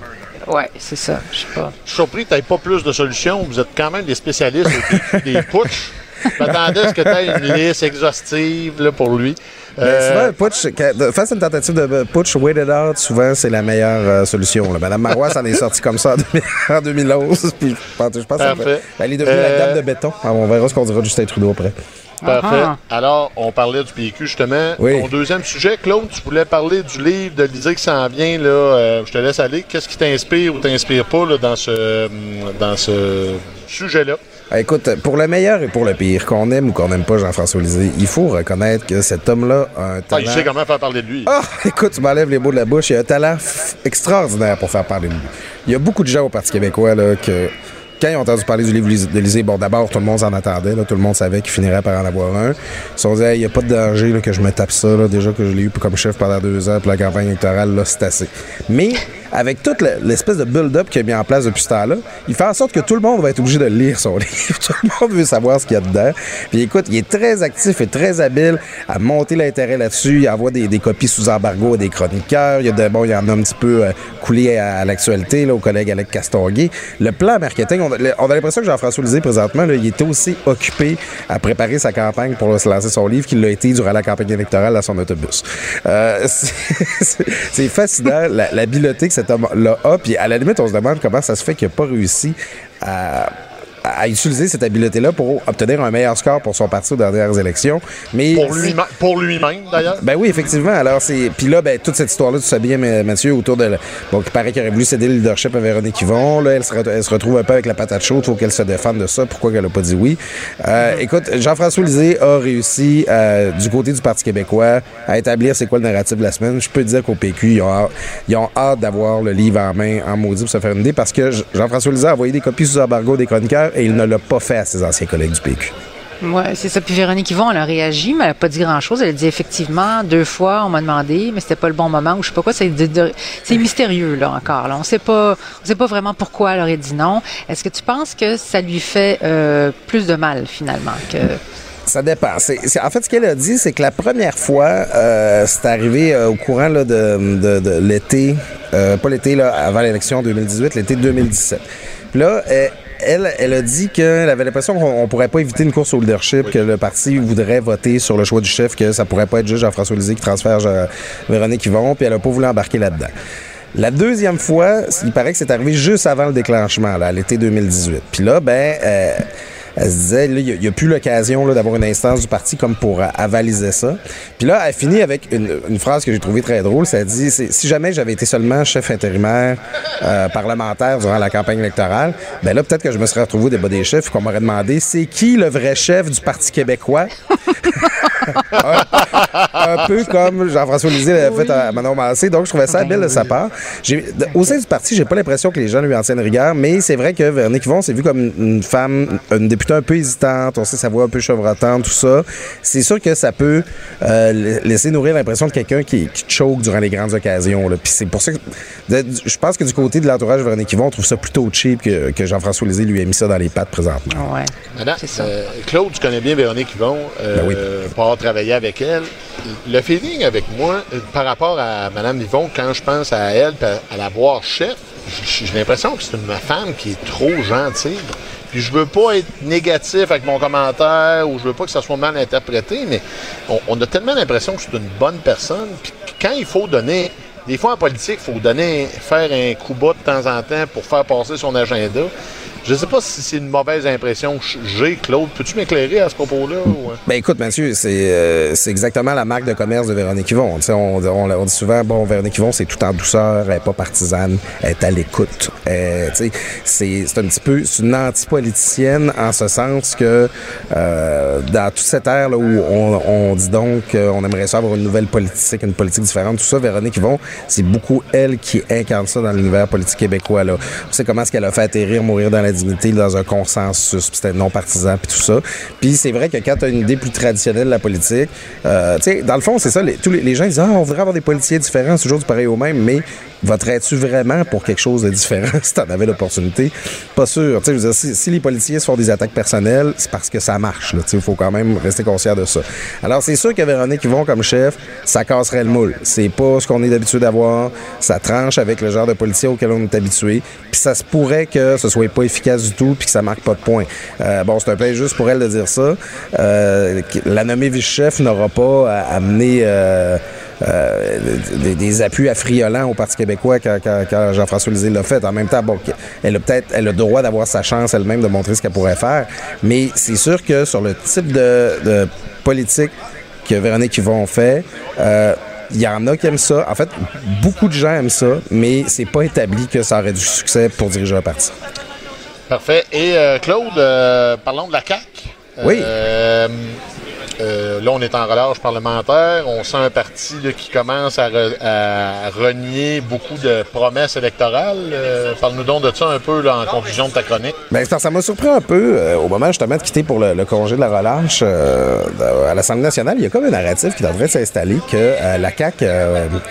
Speaker 2: Ouais, c'est ça. Je sais pas.
Speaker 1: Je suis surpris que tu n'aies pas plus de solutions. Vous êtes quand même des spécialistes PQ des putsch. Je m'attendais à ce que tu aies une liste exhaustive là, pour lui.
Speaker 8: Ben,
Speaker 1: Euh,
Speaker 8: souvent, un putsch, face à une tentative de putsch, wait it out, souvent, c'est la meilleure euh, solution. là. Madame Marois s'en est sortie comme ça en, 2000 en 2011. Puis, je pense, je pense
Speaker 1: Parfait.
Speaker 8: qu'elle elle est devenue
Speaker 1: Euh,
Speaker 8: la dame de béton. Alors, on verra ce qu'on dira de Justin Trudeau après.
Speaker 1: Parfait.
Speaker 2: Ah.
Speaker 1: Alors, on parlait du PQ, justement.
Speaker 8: Oui.
Speaker 1: Ton deuxième sujet, Claude, tu voulais parler du livre de l'Isée qui s'en vient. Là, Euh, je te laisse aller. Qu'est-ce qui t'inspire ou t'inspire pas là, dans ce, dans ce sujet-là?
Speaker 8: Ah, Écoute, pour le meilleur et pour le pire, qu'on aime ou qu'on n'aime pas Jean-François Lisée, il faut reconnaître que cet homme-là a un
Speaker 1: Ah,
Speaker 8: talent.
Speaker 1: il sait comment faire parler de lui.
Speaker 8: Ah, écoute, tu m'enlèves les mots de la bouche. Il a un talent f- extraordinaire pour faire parler de lui. Il y a beaucoup de gens au Parti québécois là, que, quand ils ont entendu parler du livre de Lisée, bon, d'abord, tout le monde s'en attendait. tout le monde savait qu'il finirait par en avoir un. Ils se sont dit, il n'y a pas de danger que je me tape ça. déjà que je l'ai eu comme chef pendant deux ans, puis la campagne électorale, là, c'est assez. Mais avec toute le- l'espèce de build-up qu'il a mis en place depuis ce temps-là, il fait en sorte que tout le monde va être obligé de lire son livre. tout le monde veut savoir ce qu'il y a dedans. Puis écoute, il est très actif et très habile à monter l'intérêt là-dessus. Il envoie des, des copies sous embargo à des chroniqueurs. Il y a de, bon, il y en a un petit peu euh, coulé à, à l'actualité, au collègue Alec Castonguay. Le plan marketing, on on a l'impression que Jean-François Lisée, présentement, là, il était aussi occupé à préparer sa campagne pour se lancer son livre qu'il l'a été durant la campagne électorale à son autobus. Euh, c'est- fascinant, la- l'habileté que a. Puis à la limite, on se demande comment ça se fait qu'il n'a pas réussi à à utiliser cette habileté-là pour obtenir un meilleur score pour son parti aux dernières élections. Mais
Speaker 1: Pour lui-même, pour lui-même, d'ailleurs?
Speaker 8: ben oui, effectivement. Alors, c'est. Puis là, ben, toute cette histoire-là, tu sais bien, Mathieu, autour de. Bon, il paraît qu'il aurait voulu céder le leadership à Véronique Yvon. Là, elle se, re- elle se retrouve un peu avec la patate chaude. faut qu'elle se défende de ça. Pourquoi qu'elle a pas dit oui? Euh, écoute, Jean-François Lisée a réussi, euh, du côté du Parti québécois, à établir c'est quoi le narratif de la semaine. Je peux te dire qu'au PQ, ils ont hâte, ils ont hâte d'avoir le livre en main, en maudit, pour se faire une idée, parce que Jean-François Lisée a envoyé des copies sous embargo des chroniqueurs et il ne l'a pas fait à ses anciens collègues du PQ.
Speaker 2: Oui, c'est ça. Puis Véronique Yvon, elle a réagi, mais elle n'a pas dit grand-chose. Elle a dit effectivement, deux fois, on m'a demandé, mais c'était pas le bon moment ou je sais pas quoi. C'est, mystérieux, là, encore. Là. On sait pas, on sait pas vraiment pourquoi elle aurait dit non. Est-ce que tu penses que ça lui fait euh, plus de mal, finalement, que...
Speaker 8: Ça dépend. En fait, ce qu'elle a dit, c'est que la première fois, euh, c'est arrivé euh, au courant là, de, de- de l'été, euh, pas l'été, là, avant l'élection 2018, l'été 2017. Puis là, elle, elle a dit qu'elle avait l'impression qu'on on pourrait pas éviter une course au leadership, que le parti voudrait voter sur le choix du chef, que ça pourrait pas être juste Jean-François Lisée qui transfère Jean- Véronique Yvon, puis elle a pas voulu embarquer là-dedans. La deuxième fois, il paraît que c'est arrivé juste avant le déclenchement, là, à l'été 2018. Puis là, ben, euh, elle se disait, il n'y a, plus l'occasion d'avoir une instance du parti comme pour euh, avaliser ça. Puis là, elle finit avec une, une phrase que j'ai trouvée très drôle. Ça dit, si jamais j'avais été seulement chef intérimaire euh, parlementaire durant la campagne électorale, ben là, peut-être que je me serais retrouvé au débat des chefs qu'on m'aurait demandé, c'est qui le vrai chef du Parti québécois? un peu comme Jean-François Lisée l'avait fait à Manon Massé. Donc, je trouvais ça habile de sa part. Au sein du parti, j'ai pas l'impression que les gens lui en tiennent rigueur, mais c'est vrai que Véronique Yvon s'est vue comme une femme, une députée un peu hésitante. On sait sa voix un peu chevrotante, tout ça. C'est sûr que ça peut euh, la- laisser nourrir l'impression de quelqu'un qui, qui choke durant les grandes occasions. là. Puis c'est pour ça que de- je pense que du côté de l'entourage de Véronique Yvon, on trouve ça plutôt cheap que, que Jean-François Lisée lui ait mis ça dans les pattes présentement.
Speaker 2: Ouais.
Speaker 1: Madame,
Speaker 2: C'est ça.
Speaker 1: euh, Claude, tu connais bien Véronique Yvon, euh,
Speaker 8: Ben oui.
Speaker 1: Pour avoir travaillé avec elle. Le feeling avec moi, par rapport à Madame Yvon, quand je pense à elle, à, la voir chef, j'ai l'impression que c'est une femme qui est trop gentille. Puis je veux pas être négatif avec mon commentaire ou je veux pas que ça soit mal interprété, mais on, on a tellement l'impression que c'est une bonne personne. Puis quand il faut donner, des fois en politique, il faut donner, faire un coup bas de temps en temps pour faire passer son agenda. Je sais pas si c'est une mauvaise impression que j'ai, Claude. Peux-tu m'éclairer à ce propos-là? euh?
Speaker 8: Ben écoute, Mathieu, c'est euh, exactement la marque de commerce de Véronique Yvon. On, on, on dit souvent, bon, Véronique Yvon, c'est tout en douceur, elle n'est pas partisane, elle est à l'écoute. Euh, c'est un petit peu, une anti-politicienne en ce sens que euh, dans toute cette ère là, où on, on dit donc qu'on aimerait ça avoir une nouvelle politique, une politique différente, tout ça, Véronique Yvon, c'est beaucoup elle qui incarne ça dans l'univers politique québécois. Là. On sait comment est-ce qu'elle a fait atterrir Mourir dans la dans un consensus, puis c'était non partisan, puis tout ça. Puis c'est vrai que quand tu as une idée plus traditionnelle de la politique, euh, tu sais, dans le fond, c'est ça, les, tous les, les gens disent Ah, on voudrait avoir des politiciens différents, c'est toujours du pareil au même, mais voterais-tu vraiment pour quelque chose de différent si tu en avais l'opportunité? Pas sûr. Je veux dire, si, si les politiciens se font des attaques personnelles, c'est parce que ça marche. Il faut quand même rester conscient de ça. Alors, c'est sûr que Véronique Yvon, comme chef, ça casserait le moule. C'est pas ce qu'on est d'habitude d'avoir. Ça tranche avec le genre de politicien auquel on est habitué. Puis ça se pourrait que ce soit pas efficace du tout puis que ça marque pas de points. Euh, bon, c'est un peu injuste pour elle de dire ça. Euh, la nommée vice-chef n'aura pas à amener... euh, euh, des, des appuis affriolants au Parti québécois quand, quand- quand Jean-François Lisée l'a fait. En même temps, bon, elle a peut-être elle a le droit d'avoir sa chance elle-même de montrer ce qu'elle pourrait faire, mais c'est sûr que sur le type de, de politique que Véronique Yvon fait, euh, il y en a qui aiment ça. En fait, beaucoup de gens aiment ça, mais c'est pas établi que ça aurait du succès pour diriger un parti.
Speaker 1: Parfait. Et euh, Claude, euh, parlons de la CAQ.
Speaker 8: Oui.
Speaker 1: Euh, là, on est en relâche parlementaire. On sent un parti qui commence à, re- à renier beaucoup de promesses électorales. Euh, Parle-nous donc de ça un peu en conclusion de ta chronique.
Speaker 8: Ben, ça m'a surpris un peu euh, au moment justement de quitter pour le, congé de la relâche à l'Assemblée nationale. Il y a comme un narratif qui devrait s'installer que la CAQ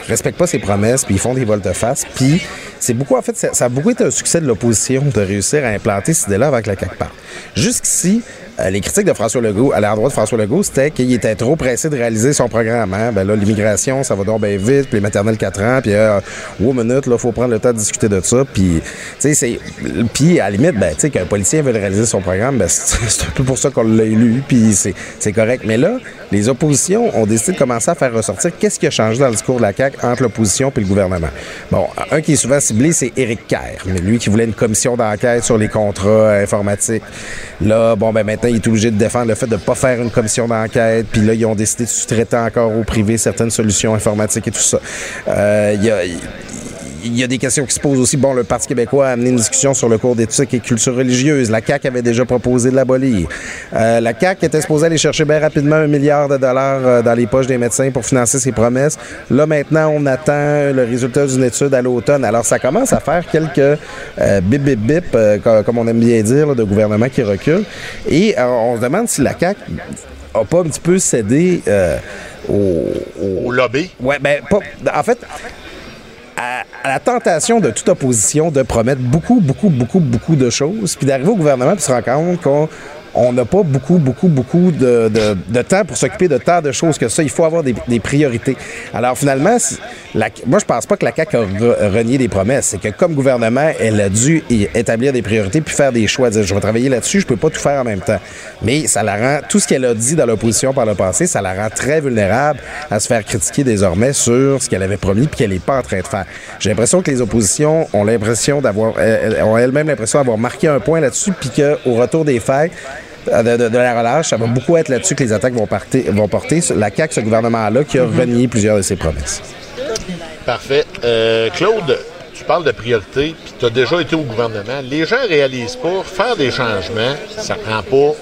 Speaker 8: respecte pas ses promesses, puis ils font des volte-face. Puis c'est beaucoup, en fait, ça, a beaucoup été un succès de l'opposition de réussir à implanter cette idée-là avec la CAQ. Jusqu'ici, les critiques de François Legault, à l'endroit de François Legault, c'était qu'il était trop pressé de réaliser son programme. Hein? Ben là, l'immigration, ça va donc bien vite, puis les maternelles 4 ans, puis euh, oh, minute, là, faut prendre le temps de discuter de ça, puis, tu sais. Puis, à la limite, ben, tu sais, qu'un policier veut réaliser son programme, ben, c'est un peu pour ça qu'on l'a élu, puis c'est correct. Mais là, les oppositions ont décidé de commencer à faire ressortir qu'est-ce qui a changé dans le discours de la CAQ entre l'opposition et le gouvernement. Bon, un qui est souvent ciblé, c'est Éric Kerr, mais lui qui voulait une commission d'enquête sur les contrats euh, informatiques. Là, bon, ben maintenant, il est obligé de défendre le fait de ne pas faire une commission d'enquête, puis là, ils ont décidé de sous-traiter encore au privé certaines solutions informatiques et tout ça. Euh, Il y a il y a des questions qui se posent aussi. Bon, le Parti québécois a amené une discussion sur le cours d'éthique et culture religieuse. La CAQ avait déjà proposé de l'abolir. Euh, la CAQ était supposée aller chercher bien rapidement un milliard de dollars euh, dans les poches des médecins pour financer ses promesses. Là, maintenant, on attend le résultat d'une étude à l'automne. Alors, ça commence à faire quelques euh, bip, bip, bip, euh, co- comme on aime bien dire, là, de gouvernement qui recule. Et euh, on se demande si la CAQ a pas un petit peu cédé euh, au, au...
Speaker 1: Au lobby.
Speaker 8: Ouais, ben, pas, en fait, à, la tentation de toute opposition de promettre beaucoup, beaucoup, beaucoup, beaucoup de choses, puis d'arriver au gouvernement puis se rendre compte qu'on on n'a pas beaucoup, beaucoup, beaucoup de, de- de temps pour s'occuper de tant de choses que ça. Il faut avoir des, des priorités. Alors finalement, la- moi je pense pas que la CAQ a re- renié des promesses. C'est que comme gouvernement, elle a dû établir des priorités puis faire des choix. Je vais travailler là-dessus, je peux pas tout faire en même temps. Mais ça la rend, tout ce qu'elle a dit dans l'opposition par le passé, ça la rend très vulnérable à se faire critiquer désormais sur ce qu'elle avait promis puis qu'elle n'est pas en train de faire. J'ai l'impression que les oppositions ont l'impression d'avoir, ont elles-mêmes l'impression d'avoir marqué un point là-dessus puis qu'au retour des faits, de, de- de la relâche, ça va beaucoup être là-dessus que les attaques vont, parter- vont porter. La CAQ, ce gouvernement-là, qui a renié plusieurs de ses promesses.
Speaker 1: Parfait. Euh, Claude, tu parles de priorité, puis tu as déjà été au gouvernement. Les gens réalisent pas, faire des changements, ça prend pas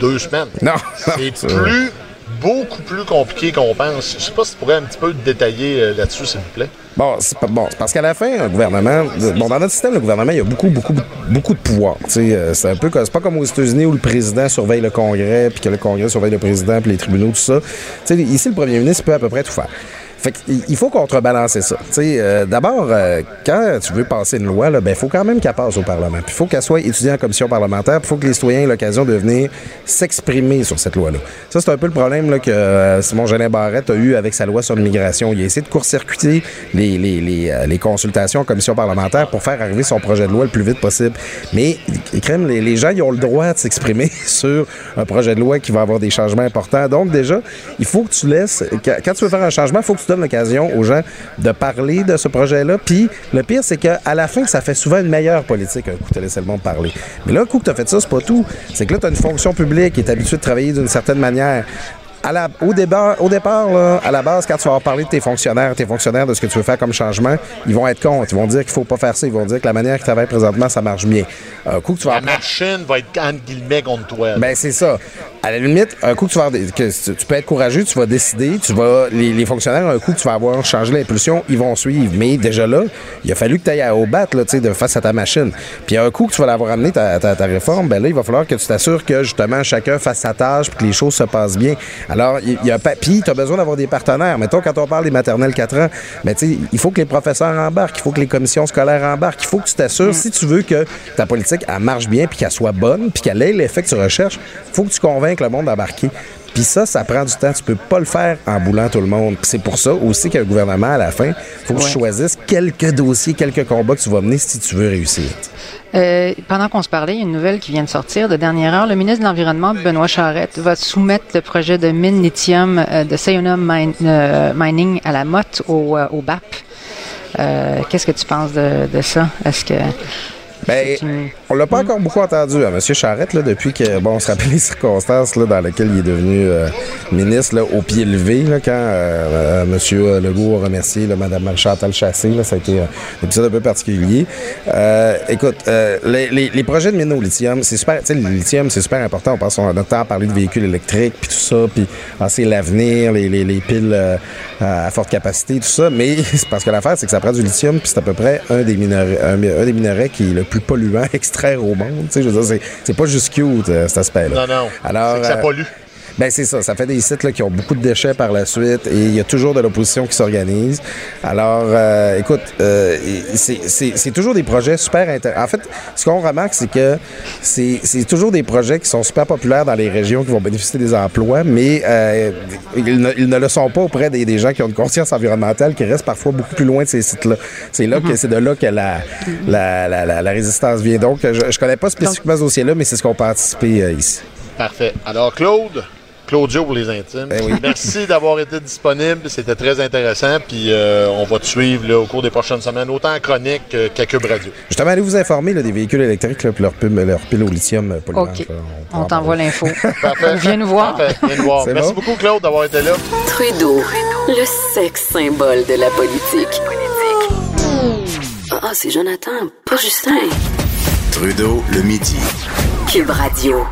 Speaker 1: deux semaines.
Speaker 8: Non,
Speaker 1: C'est plus, beaucoup plus compliqué qu'on pense. Je sais pas si tu pourrais un petit peu détailler euh, là-dessus, s'il vous plaît.
Speaker 8: Bon, c'est bon, parce qu'à la fin, un gouvernement, bon, dans notre système, le gouvernement, il y a beaucoup, beaucoup, beaucoup de pouvoir. Euh, c'est un peu, comme- c'est pas comme aux États-Unis où le président surveille le Congrès, puis que le Congrès surveille le président, puis les tribunaux, tout ça. Ici, le premier ministre peut à peu près tout faire. Fait il faut contrebalancer ça. Euh, d'abord, euh, quand tu veux passer une loi, il ben, faut quand même qu'elle passe au Parlement. Il faut qu'elle soit étudiée en commission parlementaire. il faut que les citoyens aient l'occasion de venir s'exprimer sur cette loi-là. Ça, c'est un peu le problème là, que euh, Simon Jolin Barrette a eu avec sa loi sur l'immigration. Il a essayé de court-circuiter les, les, les, euh, les consultations en commission parlementaire pour faire arriver son projet de loi le plus vite possible. Mais, crème, les, les gens, ils ont le droit de s'exprimer sur un projet de loi qui va avoir des changements importants. Donc, déjà, il faut que tu laisses, quand tu veux faire un changement, il faut que tu donnes l'occasion aux gens de parler de ce projet-là. Puis, le pire, c'est qu'à la fin, ça fait souvent une meilleure politique, un coup, tu as laissé le parler. Mais là, un coup que tu as fait ça, c'est pas tout. C'est que là, tu as une fonction publique qui est habituée de travailler d'une certaine manière. À la- au, débat, au départ, là, à la base, quand tu vas avoir parlé de tes fonctionnaires, tes fonctionnaires de ce que tu veux faire comme changement, ils vont être contre. Ils vont dire qu'il faut pas faire ça. Ils vont dire que la manière qu'ils travaillent présentement, ça marche bien. Un coup que tu vas
Speaker 1: La machine va être entre guillemets contre toi.
Speaker 8: ben, c'est ça. À la limite, un coup que tu vas avoir des- que tu peux être courageux, tu vas décider, tu vas. Les, les fonctionnaires, un coup que tu vas avoir changé l'impulsion, ils vont suivre. Mais déjà là, il a fallu que tu ailles au bat, là, tu sais, de face à ta machine. Puis un coup que tu vas l'avoir amené ta, ta, ta réforme, ben là, il va falloir que tu t'assures que justement chacun fasse sa tâche puis que les choses se passent bien. Alors, il il y a. Puis tu as besoin d'avoir des partenaires. Mettons, quand on parle des maternelles 4 ans, tu sais, il faut que les professeurs embarquent, il faut que les commissions scolaires embarquent, il faut que tu t'assures, si tu veux que ta politique, elle marche bien puis qu'elle soit bonne puis qu'elle ait l'effet que tu recherches, faut que tu convainques le monde d'embarquer. Puis ça, ça prend du temps. Tu peux pas le faire en boulant tout le monde. C'est pour ça aussi qu'un gouvernement, à la fin, faut que tu
Speaker 2: Ouais.
Speaker 8: choisisses quelques dossiers, quelques combats que tu vas mener si tu veux réussir.
Speaker 2: Euh, pendant qu'on se parlait, il y a une nouvelle qui vient de sortir de dernière heure. Le ministre de l'Environnement, Benoît Charette, va soumettre le projet de mine lithium euh, de Sayona euh, Mining à la motte au, BAP. Qu'est-ce que tu penses de, de ça? Est-ce que.
Speaker 8: Ben, on l'a pas encore beaucoup entendu, hein, M. Charette, là, depuis que, bon, on se rappelle les circonstances là, dans lesquelles il est devenu euh, ministre là, au pied levé, là, quand euh, euh, M. Legault a remercié là, Mme Marie-Chantal Chassé. Là, ça a été euh, un épisode un peu particulier. Euh, écoute, euh, les, les- les projets de mine au lithium, c'est super, le lithium, c'est super important. On passe notre temps à parler de véhicules électriques, puis tout ça, puis c'est l'avenir, les, les- les piles euh, à forte capacité, tout ça. Mais c'est parce que l'affaire, c'est que ça prend du lithium, puis c'est à peu près un des minerais, un, un des minerais qui est le plus polluant à extraire au monde. Tu sais, je veux dire, c'est, pas juste cute, euh, cet aspect-là.
Speaker 1: Non, non.
Speaker 8: Alors,
Speaker 1: c'est que ça
Speaker 8: euh,
Speaker 1: pollue.
Speaker 8: Ben c'est ça, ça fait des sites là, qui ont beaucoup de déchets par la suite et il y a toujours de l'opposition qui s'organise. Alors, euh, écoute, euh, c'est- toujours des projets super intéressants. En fait, ce qu'on remarque, c'est que c'est toujours des projets qui sont super populaires dans les régions qui vont bénéficier des emplois, mais euh, ils, ne, ils ne le sont pas auprès des, des gens qui ont une conscience environnementale qui restent parfois beaucoup plus loin de ces sites-là. C'est là que c'est de là que la, la, la, la- la résistance vient. Donc, je, je connais pas spécifiquement ce dossier-là, mais c'est ce qu'on peut anticiper euh, ici.
Speaker 1: Parfait. Alors, Claude, Claudio pour les intimes,
Speaker 8: Ben oui.
Speaker 1: merci d'avoir été disponible. C'était très intéressant. Puis, euh, on va te suivre là, au cours des prochaines semaines, autant en chronique euh, qu'à Cube Radio.
Speaker 8: Justement, allez vous informer là, des véhicules électriques là, puis leur, pile- leur pile au lithium euh.
Speaker 2: OK.
Speaker 8: là. en
Speaker 2: On t'envoie l'info.
Speaker 1: Parfait.
Speaker 2: Viens nous voir.
Speaker 1: Parfait. Viens nous voir. Merci
Speaker 8: bon?
Speaker 1: beaucoup, Claude, d'avoir été là.
Speaker 5: Trudeau, le sexe symbole de la politique. Ah, c'est Jonathan, pas Justin.
Speaker 6: Trudeau le midi.
Speaker 5: Cube Radio.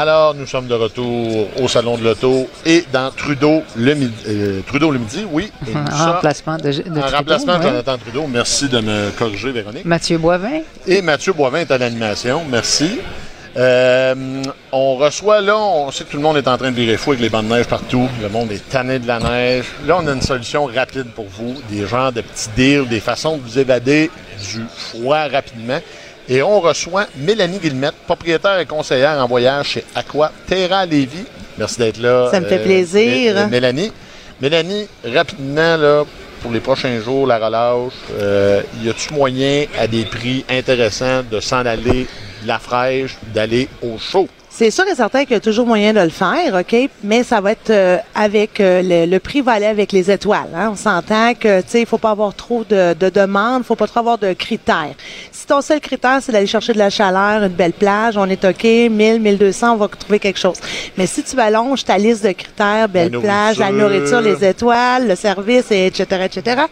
Speaker 1: Alors, nous sommes de retour au Salon de l'Auto et dans Trudeau le midi. euh, Trudeau le midi, oui. Et
Speaker 2: En
Speaker 1: sommes
Speaker 2: remplacement de, de
Speaker 1: en
Speaker 2: Trudeau,
Speaker 1: remplacement de. Jonathan Trudeau. Merci de me corriger, Véronique.
Speaker 2: Mathieu Boivin.
Speaker 1: Et Mathieu Boivin est à l'animation. Merci. Euh, on reçoit là, on sait que tout le monde est en train de virer fou avec les bancs de neige partout. Le monde est tanné de la neige. Là, on a une solution rapide pour vous, des genres de petits deals, des façons de vous évader du froid rapidement. Et on reçoit Mélanie Guillemette, propriétaire et conseillère en voyage chez Aqua Terra Lévis. Merci d'être là. euh,
Speaker 9: Ça me fait plaisir.
Speaker 1: Mé- Mélanie. Mélanie, rapidement, là, pour les prochains jours, la relâche, euh, y a-tu moyen à des prix intéressants de s'en aller de la fraîche, d'aller au chaud?
Speaker 9: C'est sûr et certain qu'il y a toujours moyen de le faire, OK? Mais ça va être euh, avec euh, le, le prix va aller avec les étoiles. Hein? On s'entend que tu sais, il faut pas avoir trop de, de demandes, faut pas trop avoir de critères. Si ton seul critère, c'est d'aller chercher de la chaleur, une belle plage, on est OK, 1000, 1200, on va trouver quelque chose. Mais si tu allonges ta liste de critères, belle
Speaker 1: La
Speaker 9: plage, la
Speaker 1: nourriture.
Speaker 9: les étoiles, le service, et etc., etc.,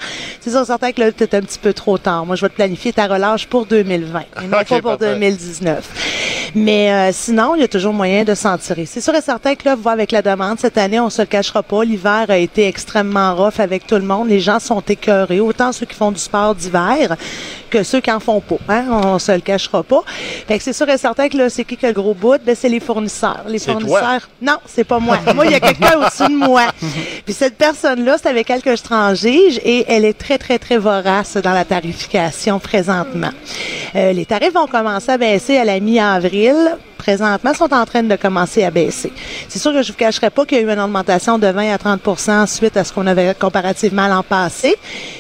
Speaker 9: c'est sûr et certain que là, tu es un petit peu trop tard. Moi, je vais te planifier ta relâche pour 2020 et non pas pour
Speaker 1: parfait.
Speaker 9: 2019. Mais euh, sinon, il y a toujours moyen de s'en tirer. C'est sûr et certain que là, vous voyez, avec la demande, cette année, on se le cachera pas. L'hiver a été extrêmement rough avec tout le monde. Les gens sont écœurés, autant ceux qui font du sport d'hiver que ceux qui en font pas. Hein? On se le cachera pas. Fait que c'est sûr et certain que là, c'est qui qui a le gros bout? Ben, c'est les fournisseurs. Les
Speaker 1: toi.
Speaker 9: fournisseurs. Non, c'est pas moi. moi, il y a quelqu'un au-dessus de moi. Puis cette personne-là, c'est avec elle que je transige et elle est très, très, très vorace dans la tarification présentement. Euh, les tarifs vont commencer à baisser à la mi-avril. Présentement, sont en train de commencer à baisser. C'est sûr que je vous cacherai pas qu'il y a eu une augmentation de 20 à 30% suite à ce qu'on avait comparativement l'an passé.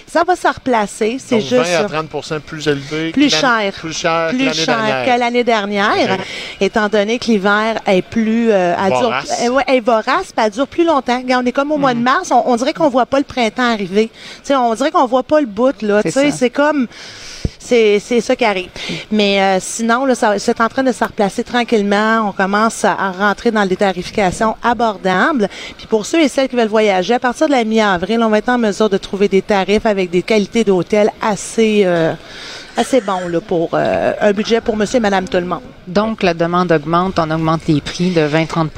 Speaker 9: Ça va se replacer. C'est juste
Speaker 1: 20 à
Speaker 9: sur-
Speaker 1: 30 plus élevé.
Speaker 9: plus cher,
Speaker 1: Plus cher, que
Speaker 9: plus
Speaker 1: l'année
Speaker 9: cher
Speaker 1: dernière.
Speaker 9: que l'année dernière, étant donné que l'hiver est plus euh, dure-
Speaker 1: Vorace.
Speaker 9: euh, ouais, est vorace, elle dure plus longtemps. On est comme au mois de mars, on, on dirait qu'on voit pas le printemps arriver. On dirait qu'on voit pas le bout là.
Speaker 2: C'est
Speaker 9: comme c'est ça qui arrive. Mais euh, sinon, c'est en train de se replacer tranquillement. On commence à, rentrer dans des tarifications abordables. Puis pour ceux et celles qui veulent voyager, à partir de la mi-avril, on va être en mesure de trouver des tarifs avec des qualités d'hôtel assez euh, assez bons là, pour euh, un budget pour monsieur et madame tout le monde.
Speaker 2: Donc, la demande augmente, on augmente les prix de 20-30%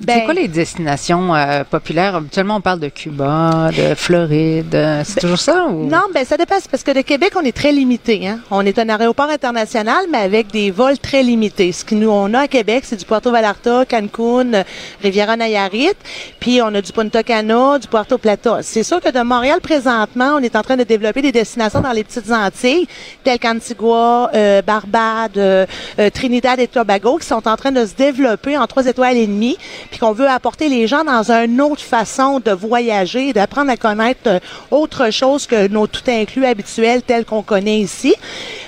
Speaker 2: C'est
Speaker 9: Ben-
Speaker 2: quoi les destinations euh, populaires? Habituellement, on parle de Cuba, de Floride. euh, C'est toujours ça? Ou?
Speaker 9: Non, ben ça dépend. C'est parce que de Québec, on est très limité. Hein? On est un aéroport international, mais avec des vols très limités. Ce que nous, on a à Québec, c'est du Puerto Vallarta, Cancun, Riviera Nayarit, puis on a du Punta Cana, du Puerto Plata. C'est sûr que de Montréal, présentement, on est en train de développer des destinations dans les petites Antilles, telles qu'Antigua, euh, Barbade, euh, euh, Trinidad et Tobago, qui sont en train de se développer en trois étoiles et demie, puis qu'on veut apporter les gens dans une autre façon de voyager, d'apprendre à connaître autre chose que nos tout inclus habituels tels qu'on connaît ici.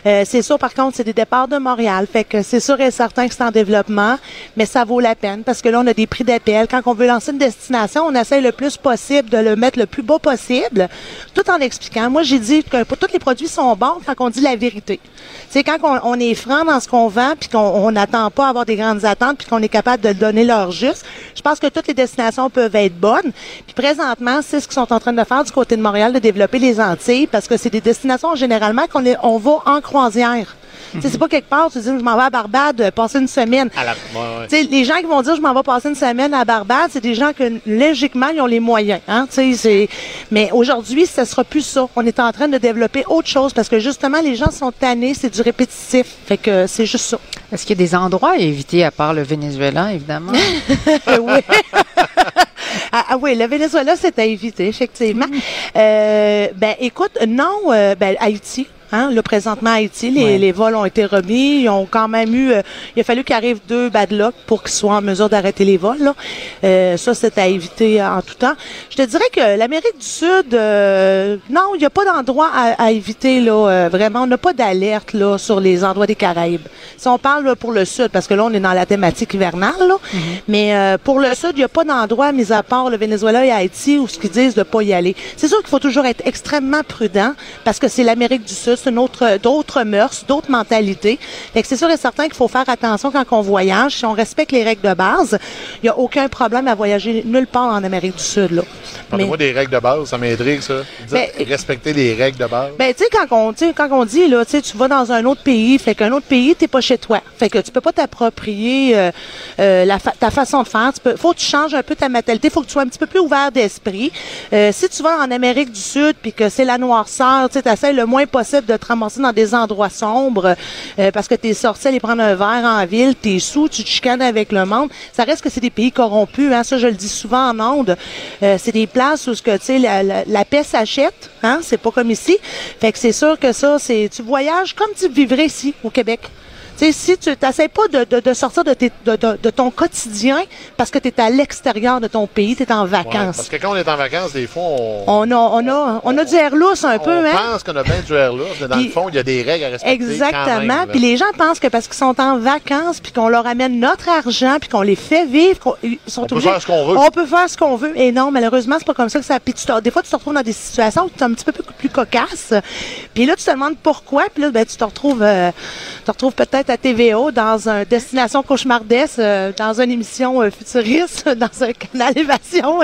Speaker 9: C'est sûr, par contre, c'est des départs de Montréal, fait que c'est sûr et certain que c'est en développement, mais ça vaut la peine parce que là, on a des prix d'appel. Quand on veut lancer une destination, on essaie le plus possible de le mettre le plus bas possible, tout en expliquant. Moi, j'ai dit que tous les produits sont bons quand on dit la vérité. C'est quand on, est franc dans ce qu'on vend, puis qu'on on n'attend pas à avoir des grandes attentes, puis qu'on est capable de donner leur juste. Je pense que toutes les destinations peuvent être bonnes. Puis présentement, c'est ce qu'ils sont en train de faire du côté de Montréal, de développer les Antilles, parce que c'est des destinations généralement qu'on on va en croisière. C'est pas quelque part, tu dis, je m'en vais à Barbade, euh, passer une semaine.
Speaker 1: À la- ouais, ouais.
Speaker 9: Tu sais, les gens qui vont dire je m'en vais passer une semaine à Barbade, c'est des gens que logiquement ils ont les moyens. Hein? Mais aujourd'hui, ce sera plus ça. On est en train de développer autre chose parce que justement les gens sont tannés, c'est du répétitif. Fait que c'est juste ça.
Speaker 2: Est-ce qu'il y a des endroits à éviter à part le Venezuela, évidemment?
Speaker 9: oui. ah, ah oui, le Venezuela, c'est à éviter, effectivement. Euh, ben, écoute, non, euh, ben, Haïti. Hein, là, présentement, à Haïti, les,
Speaker 2: Ouais.
Speaker 9: les vols ont été remis. Ils ont quand même eu... euh, il a fallu qu'il arrive deux bad luck pour qu'ils soient en mesure d'arrêter les vols. Là. Euh, ça, c'est à éviter en tout temps. Je te dirais que l'Amérique du Sud, euh, non, il n'y a pas d'endroit à, à éviter. Là, euh, vraiment, on n'a pas d'alerte là sur les endroits des Caraïbes. Si on parle là, pour le Sud, parce que là, on est dans la thématique hivernale, là, mais euh, pour le Sud, il n'y a pas d'endroit, mis à part le Venezuela et Haïti, où ce qu'ils disent de pas y aller. C'est sûr qu'il faut toujours être extrêmement prudent, parce que c'est l'Amérique du Sud, c'est une autre, d'autres mœurs, d'autres mentalités. Fait que c'est sûr et certain qu'il faut faire attention quand on voyage. Si on respecte les règles de base, il n'y a aucun problème à voyager nulle part en Amérique du Sud. Là.
Speaker 1: Parlez-moi des règles de base, ça m'intrigue, ça.
Speaker 9: Ben,
Speaker 1: respecter les règles de base.
Speaker 9: Ben, tu sais, quand on, quand on dit, là, tu vas dans un autre pays, fait qu'un autre pays, t'es pas chez toi. Fait que tu peux pas t'approprier euh, euh, la fa- ta façon de faire. Tu peux, faut que tu changes un peu ta mentalité. Faut que tu sois un petit peu plus ouvert d'esprit. Euh, si tu vas en Amérique du Sud, puis que c'est la noirceur, tu sais, t'essaies le moins possible de te ramasser dans des endroits sombres, euh, parce que t'es sorti aller prendre un verre en ville, t'es sous, tu te chicanes avec le monde. Ça reste que c'est des pays corrompus, hein. Ça, je le dis souvent en ondes. Euh, c'est des places où, la, la, la paix s'achète, hein. C'est pas comme ici. Fait que c'est sûr que ça, c'est, tu voyages comme tu vivrais ici, au Québec. Sais, si tu n'essaies pas de, de, de sortir de, tes, de, ton quotidien parce que tu es à l'extérieur de ton pays, tu es en
Speaker 1: Ouais,
Speaker 9: vacances.
Speaker 1: parce que quand on est en vacances, des fois, on,
Speaker 9: On a, on a, on a du air lousse un peu,
Speaker 1: on
Speaker 9: hein?
Speaker 1: pense qu'on a bien du air là, mais dans
Speaker 9: Puis-
Speaker 1: le fond, il y a des règles à respecter.
Speaker 9: Exactement. Puis les gens pensent que parce qu'ils sont en vacances, puis qu'on leur amène notre argent, puis qu'on les fait vivre, ils sont
Speaker 1: On peut
Speaker 9: obligés-
Speaker 1: faire ce qu'on veut.
Speaker 9: On peut faire ce qu'on veut. Et non, malheureusement, c'est pas comme ça que ça. Puis tu des fois, tu te retrouves dans des situations où tu es un petit peu plus, plus cocasse. Puis là, tu te demandes pourquoi. Puis là, ben, tu te retrouves, euh, tu te retrouves peut-être à TVO dans un destination cauchemardesque, euh, dans une émission euh, futuriste, dans un canal évasion.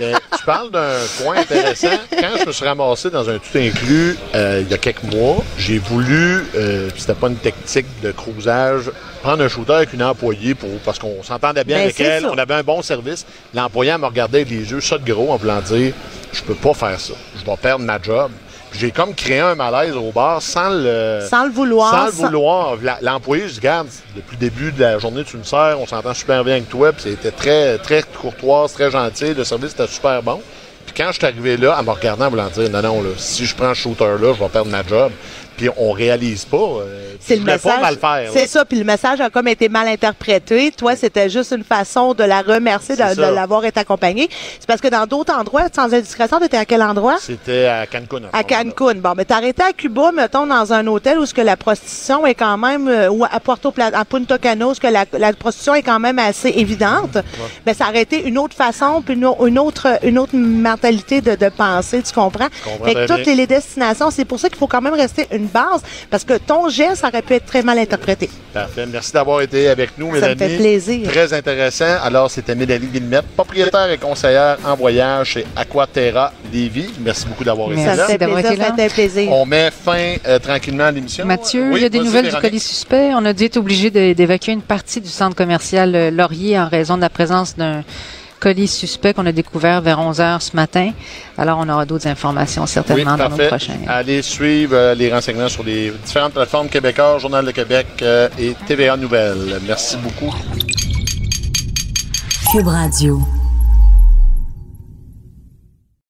Speaker 1: Mais tu parles d'un point intéressant. Quand je me suis ramassé dans un tout inclus euh, il y a quelques mois, j'ai voulu, euh, puis c'était pas une technique de cruisage, prendre un shooter avec une employée pour, parce qu'on s'entendait bien
Speaker 9: Ben,
Speaker 1: avec elle,
Speaker 9: ça.
Speaker 1: on avait un bon service. L'employé elle me regardait avec les yeux ça de gros en voulant dire je peux pas faire ça, je vais perdre ma job. J'ai comme créé un malaise au bar sans le
Speaker 9: Sans le vouloir,
Speaker 1: Sans le vouloir. L'employé, je dis, regarde, depuis le début de la journée, tu me sers, on s'entend super bien avec toi, puis c'était très, très courtoise, très gentil, le service était super bon. Puis quand je suis arrivé là, elle me regardant en voulant dire, non, non, là, si je prends ce shooter-là, je vais perdre ma job. Puis on réalise pas. euh,
Speaker 9: C'est le message.
Speaker 1: pas mal faire.
Speaker 9: C'est ça, puis le message a comme été mal interprété. Toi, c'était juste une façon de la remercier de, l'avoir été accompagnée. C'est parce que dans d'autres endroits, sans indiscrétion, t'étais à quel endroit?
Speaker 1: C'était à Cancun.
Speaker 9: À Cancun. Bon, mais t'as arrêté à Cuba, mettons, dans un hôtel où ce que la prostitution est quand même, euh, ou à Puerto Plata, à Punta Cana, où ce que la, la prostitution est quand même assez évidente. Mais ça aurait été une autre façon, puis une, au- une autre, une autre mentalité de, de penser, tu comprends?
Speaker 1: comprends
Speaker 9: Fait que toutes les destinations, c'est pour ça qu'il faut quand même rester une base, parce que ton geste aurait pu être très mal interprété.
Speaker 1: Parfait. Merci d'avoir été avec nous,
Speaker 9: Ça me
Speaker 1: Mélanie.
Speaker 9: fait plaisir.
Speaker 1: Très intéressant. Alors, c'était Mélanie Villemette, propriétaire et conseillère en voyage chez Aquaterra Lévis. Merci beaucoup d'avoir été
Speaker 9: Ça
Speaker 1: là.
Speaker 9: me fait
Speaker 2: d'avoir
Speaker 9: plaisir,
Speaker 2: été là.
Speaker 9: ça me fait plaisir.
Speaker 1: On met fin euh, tranquillement à l'émission.
Speaker 2: Mathieu,
Speaker 1: Oui,
Speaker 2: il y a des nouvelles du colis suspect. On a dû être obligé d'évacuer une partie du centre commercial euh, Laurier en raison de la présence d'un colis suspect qu'on a découvert vers 11 heures ce matin. Alors, on aura d'autres informations
Speaker 1: Oui,
Speaker 2: certainement dans nos prochains.
Speaker 1: Allez suivre euh, les renseignements sur les différentes plateformes québécoises, Journal de Québec euh, et TVA Nouvelles. Merci beaucoup.
Speaker 5: Cube Radio.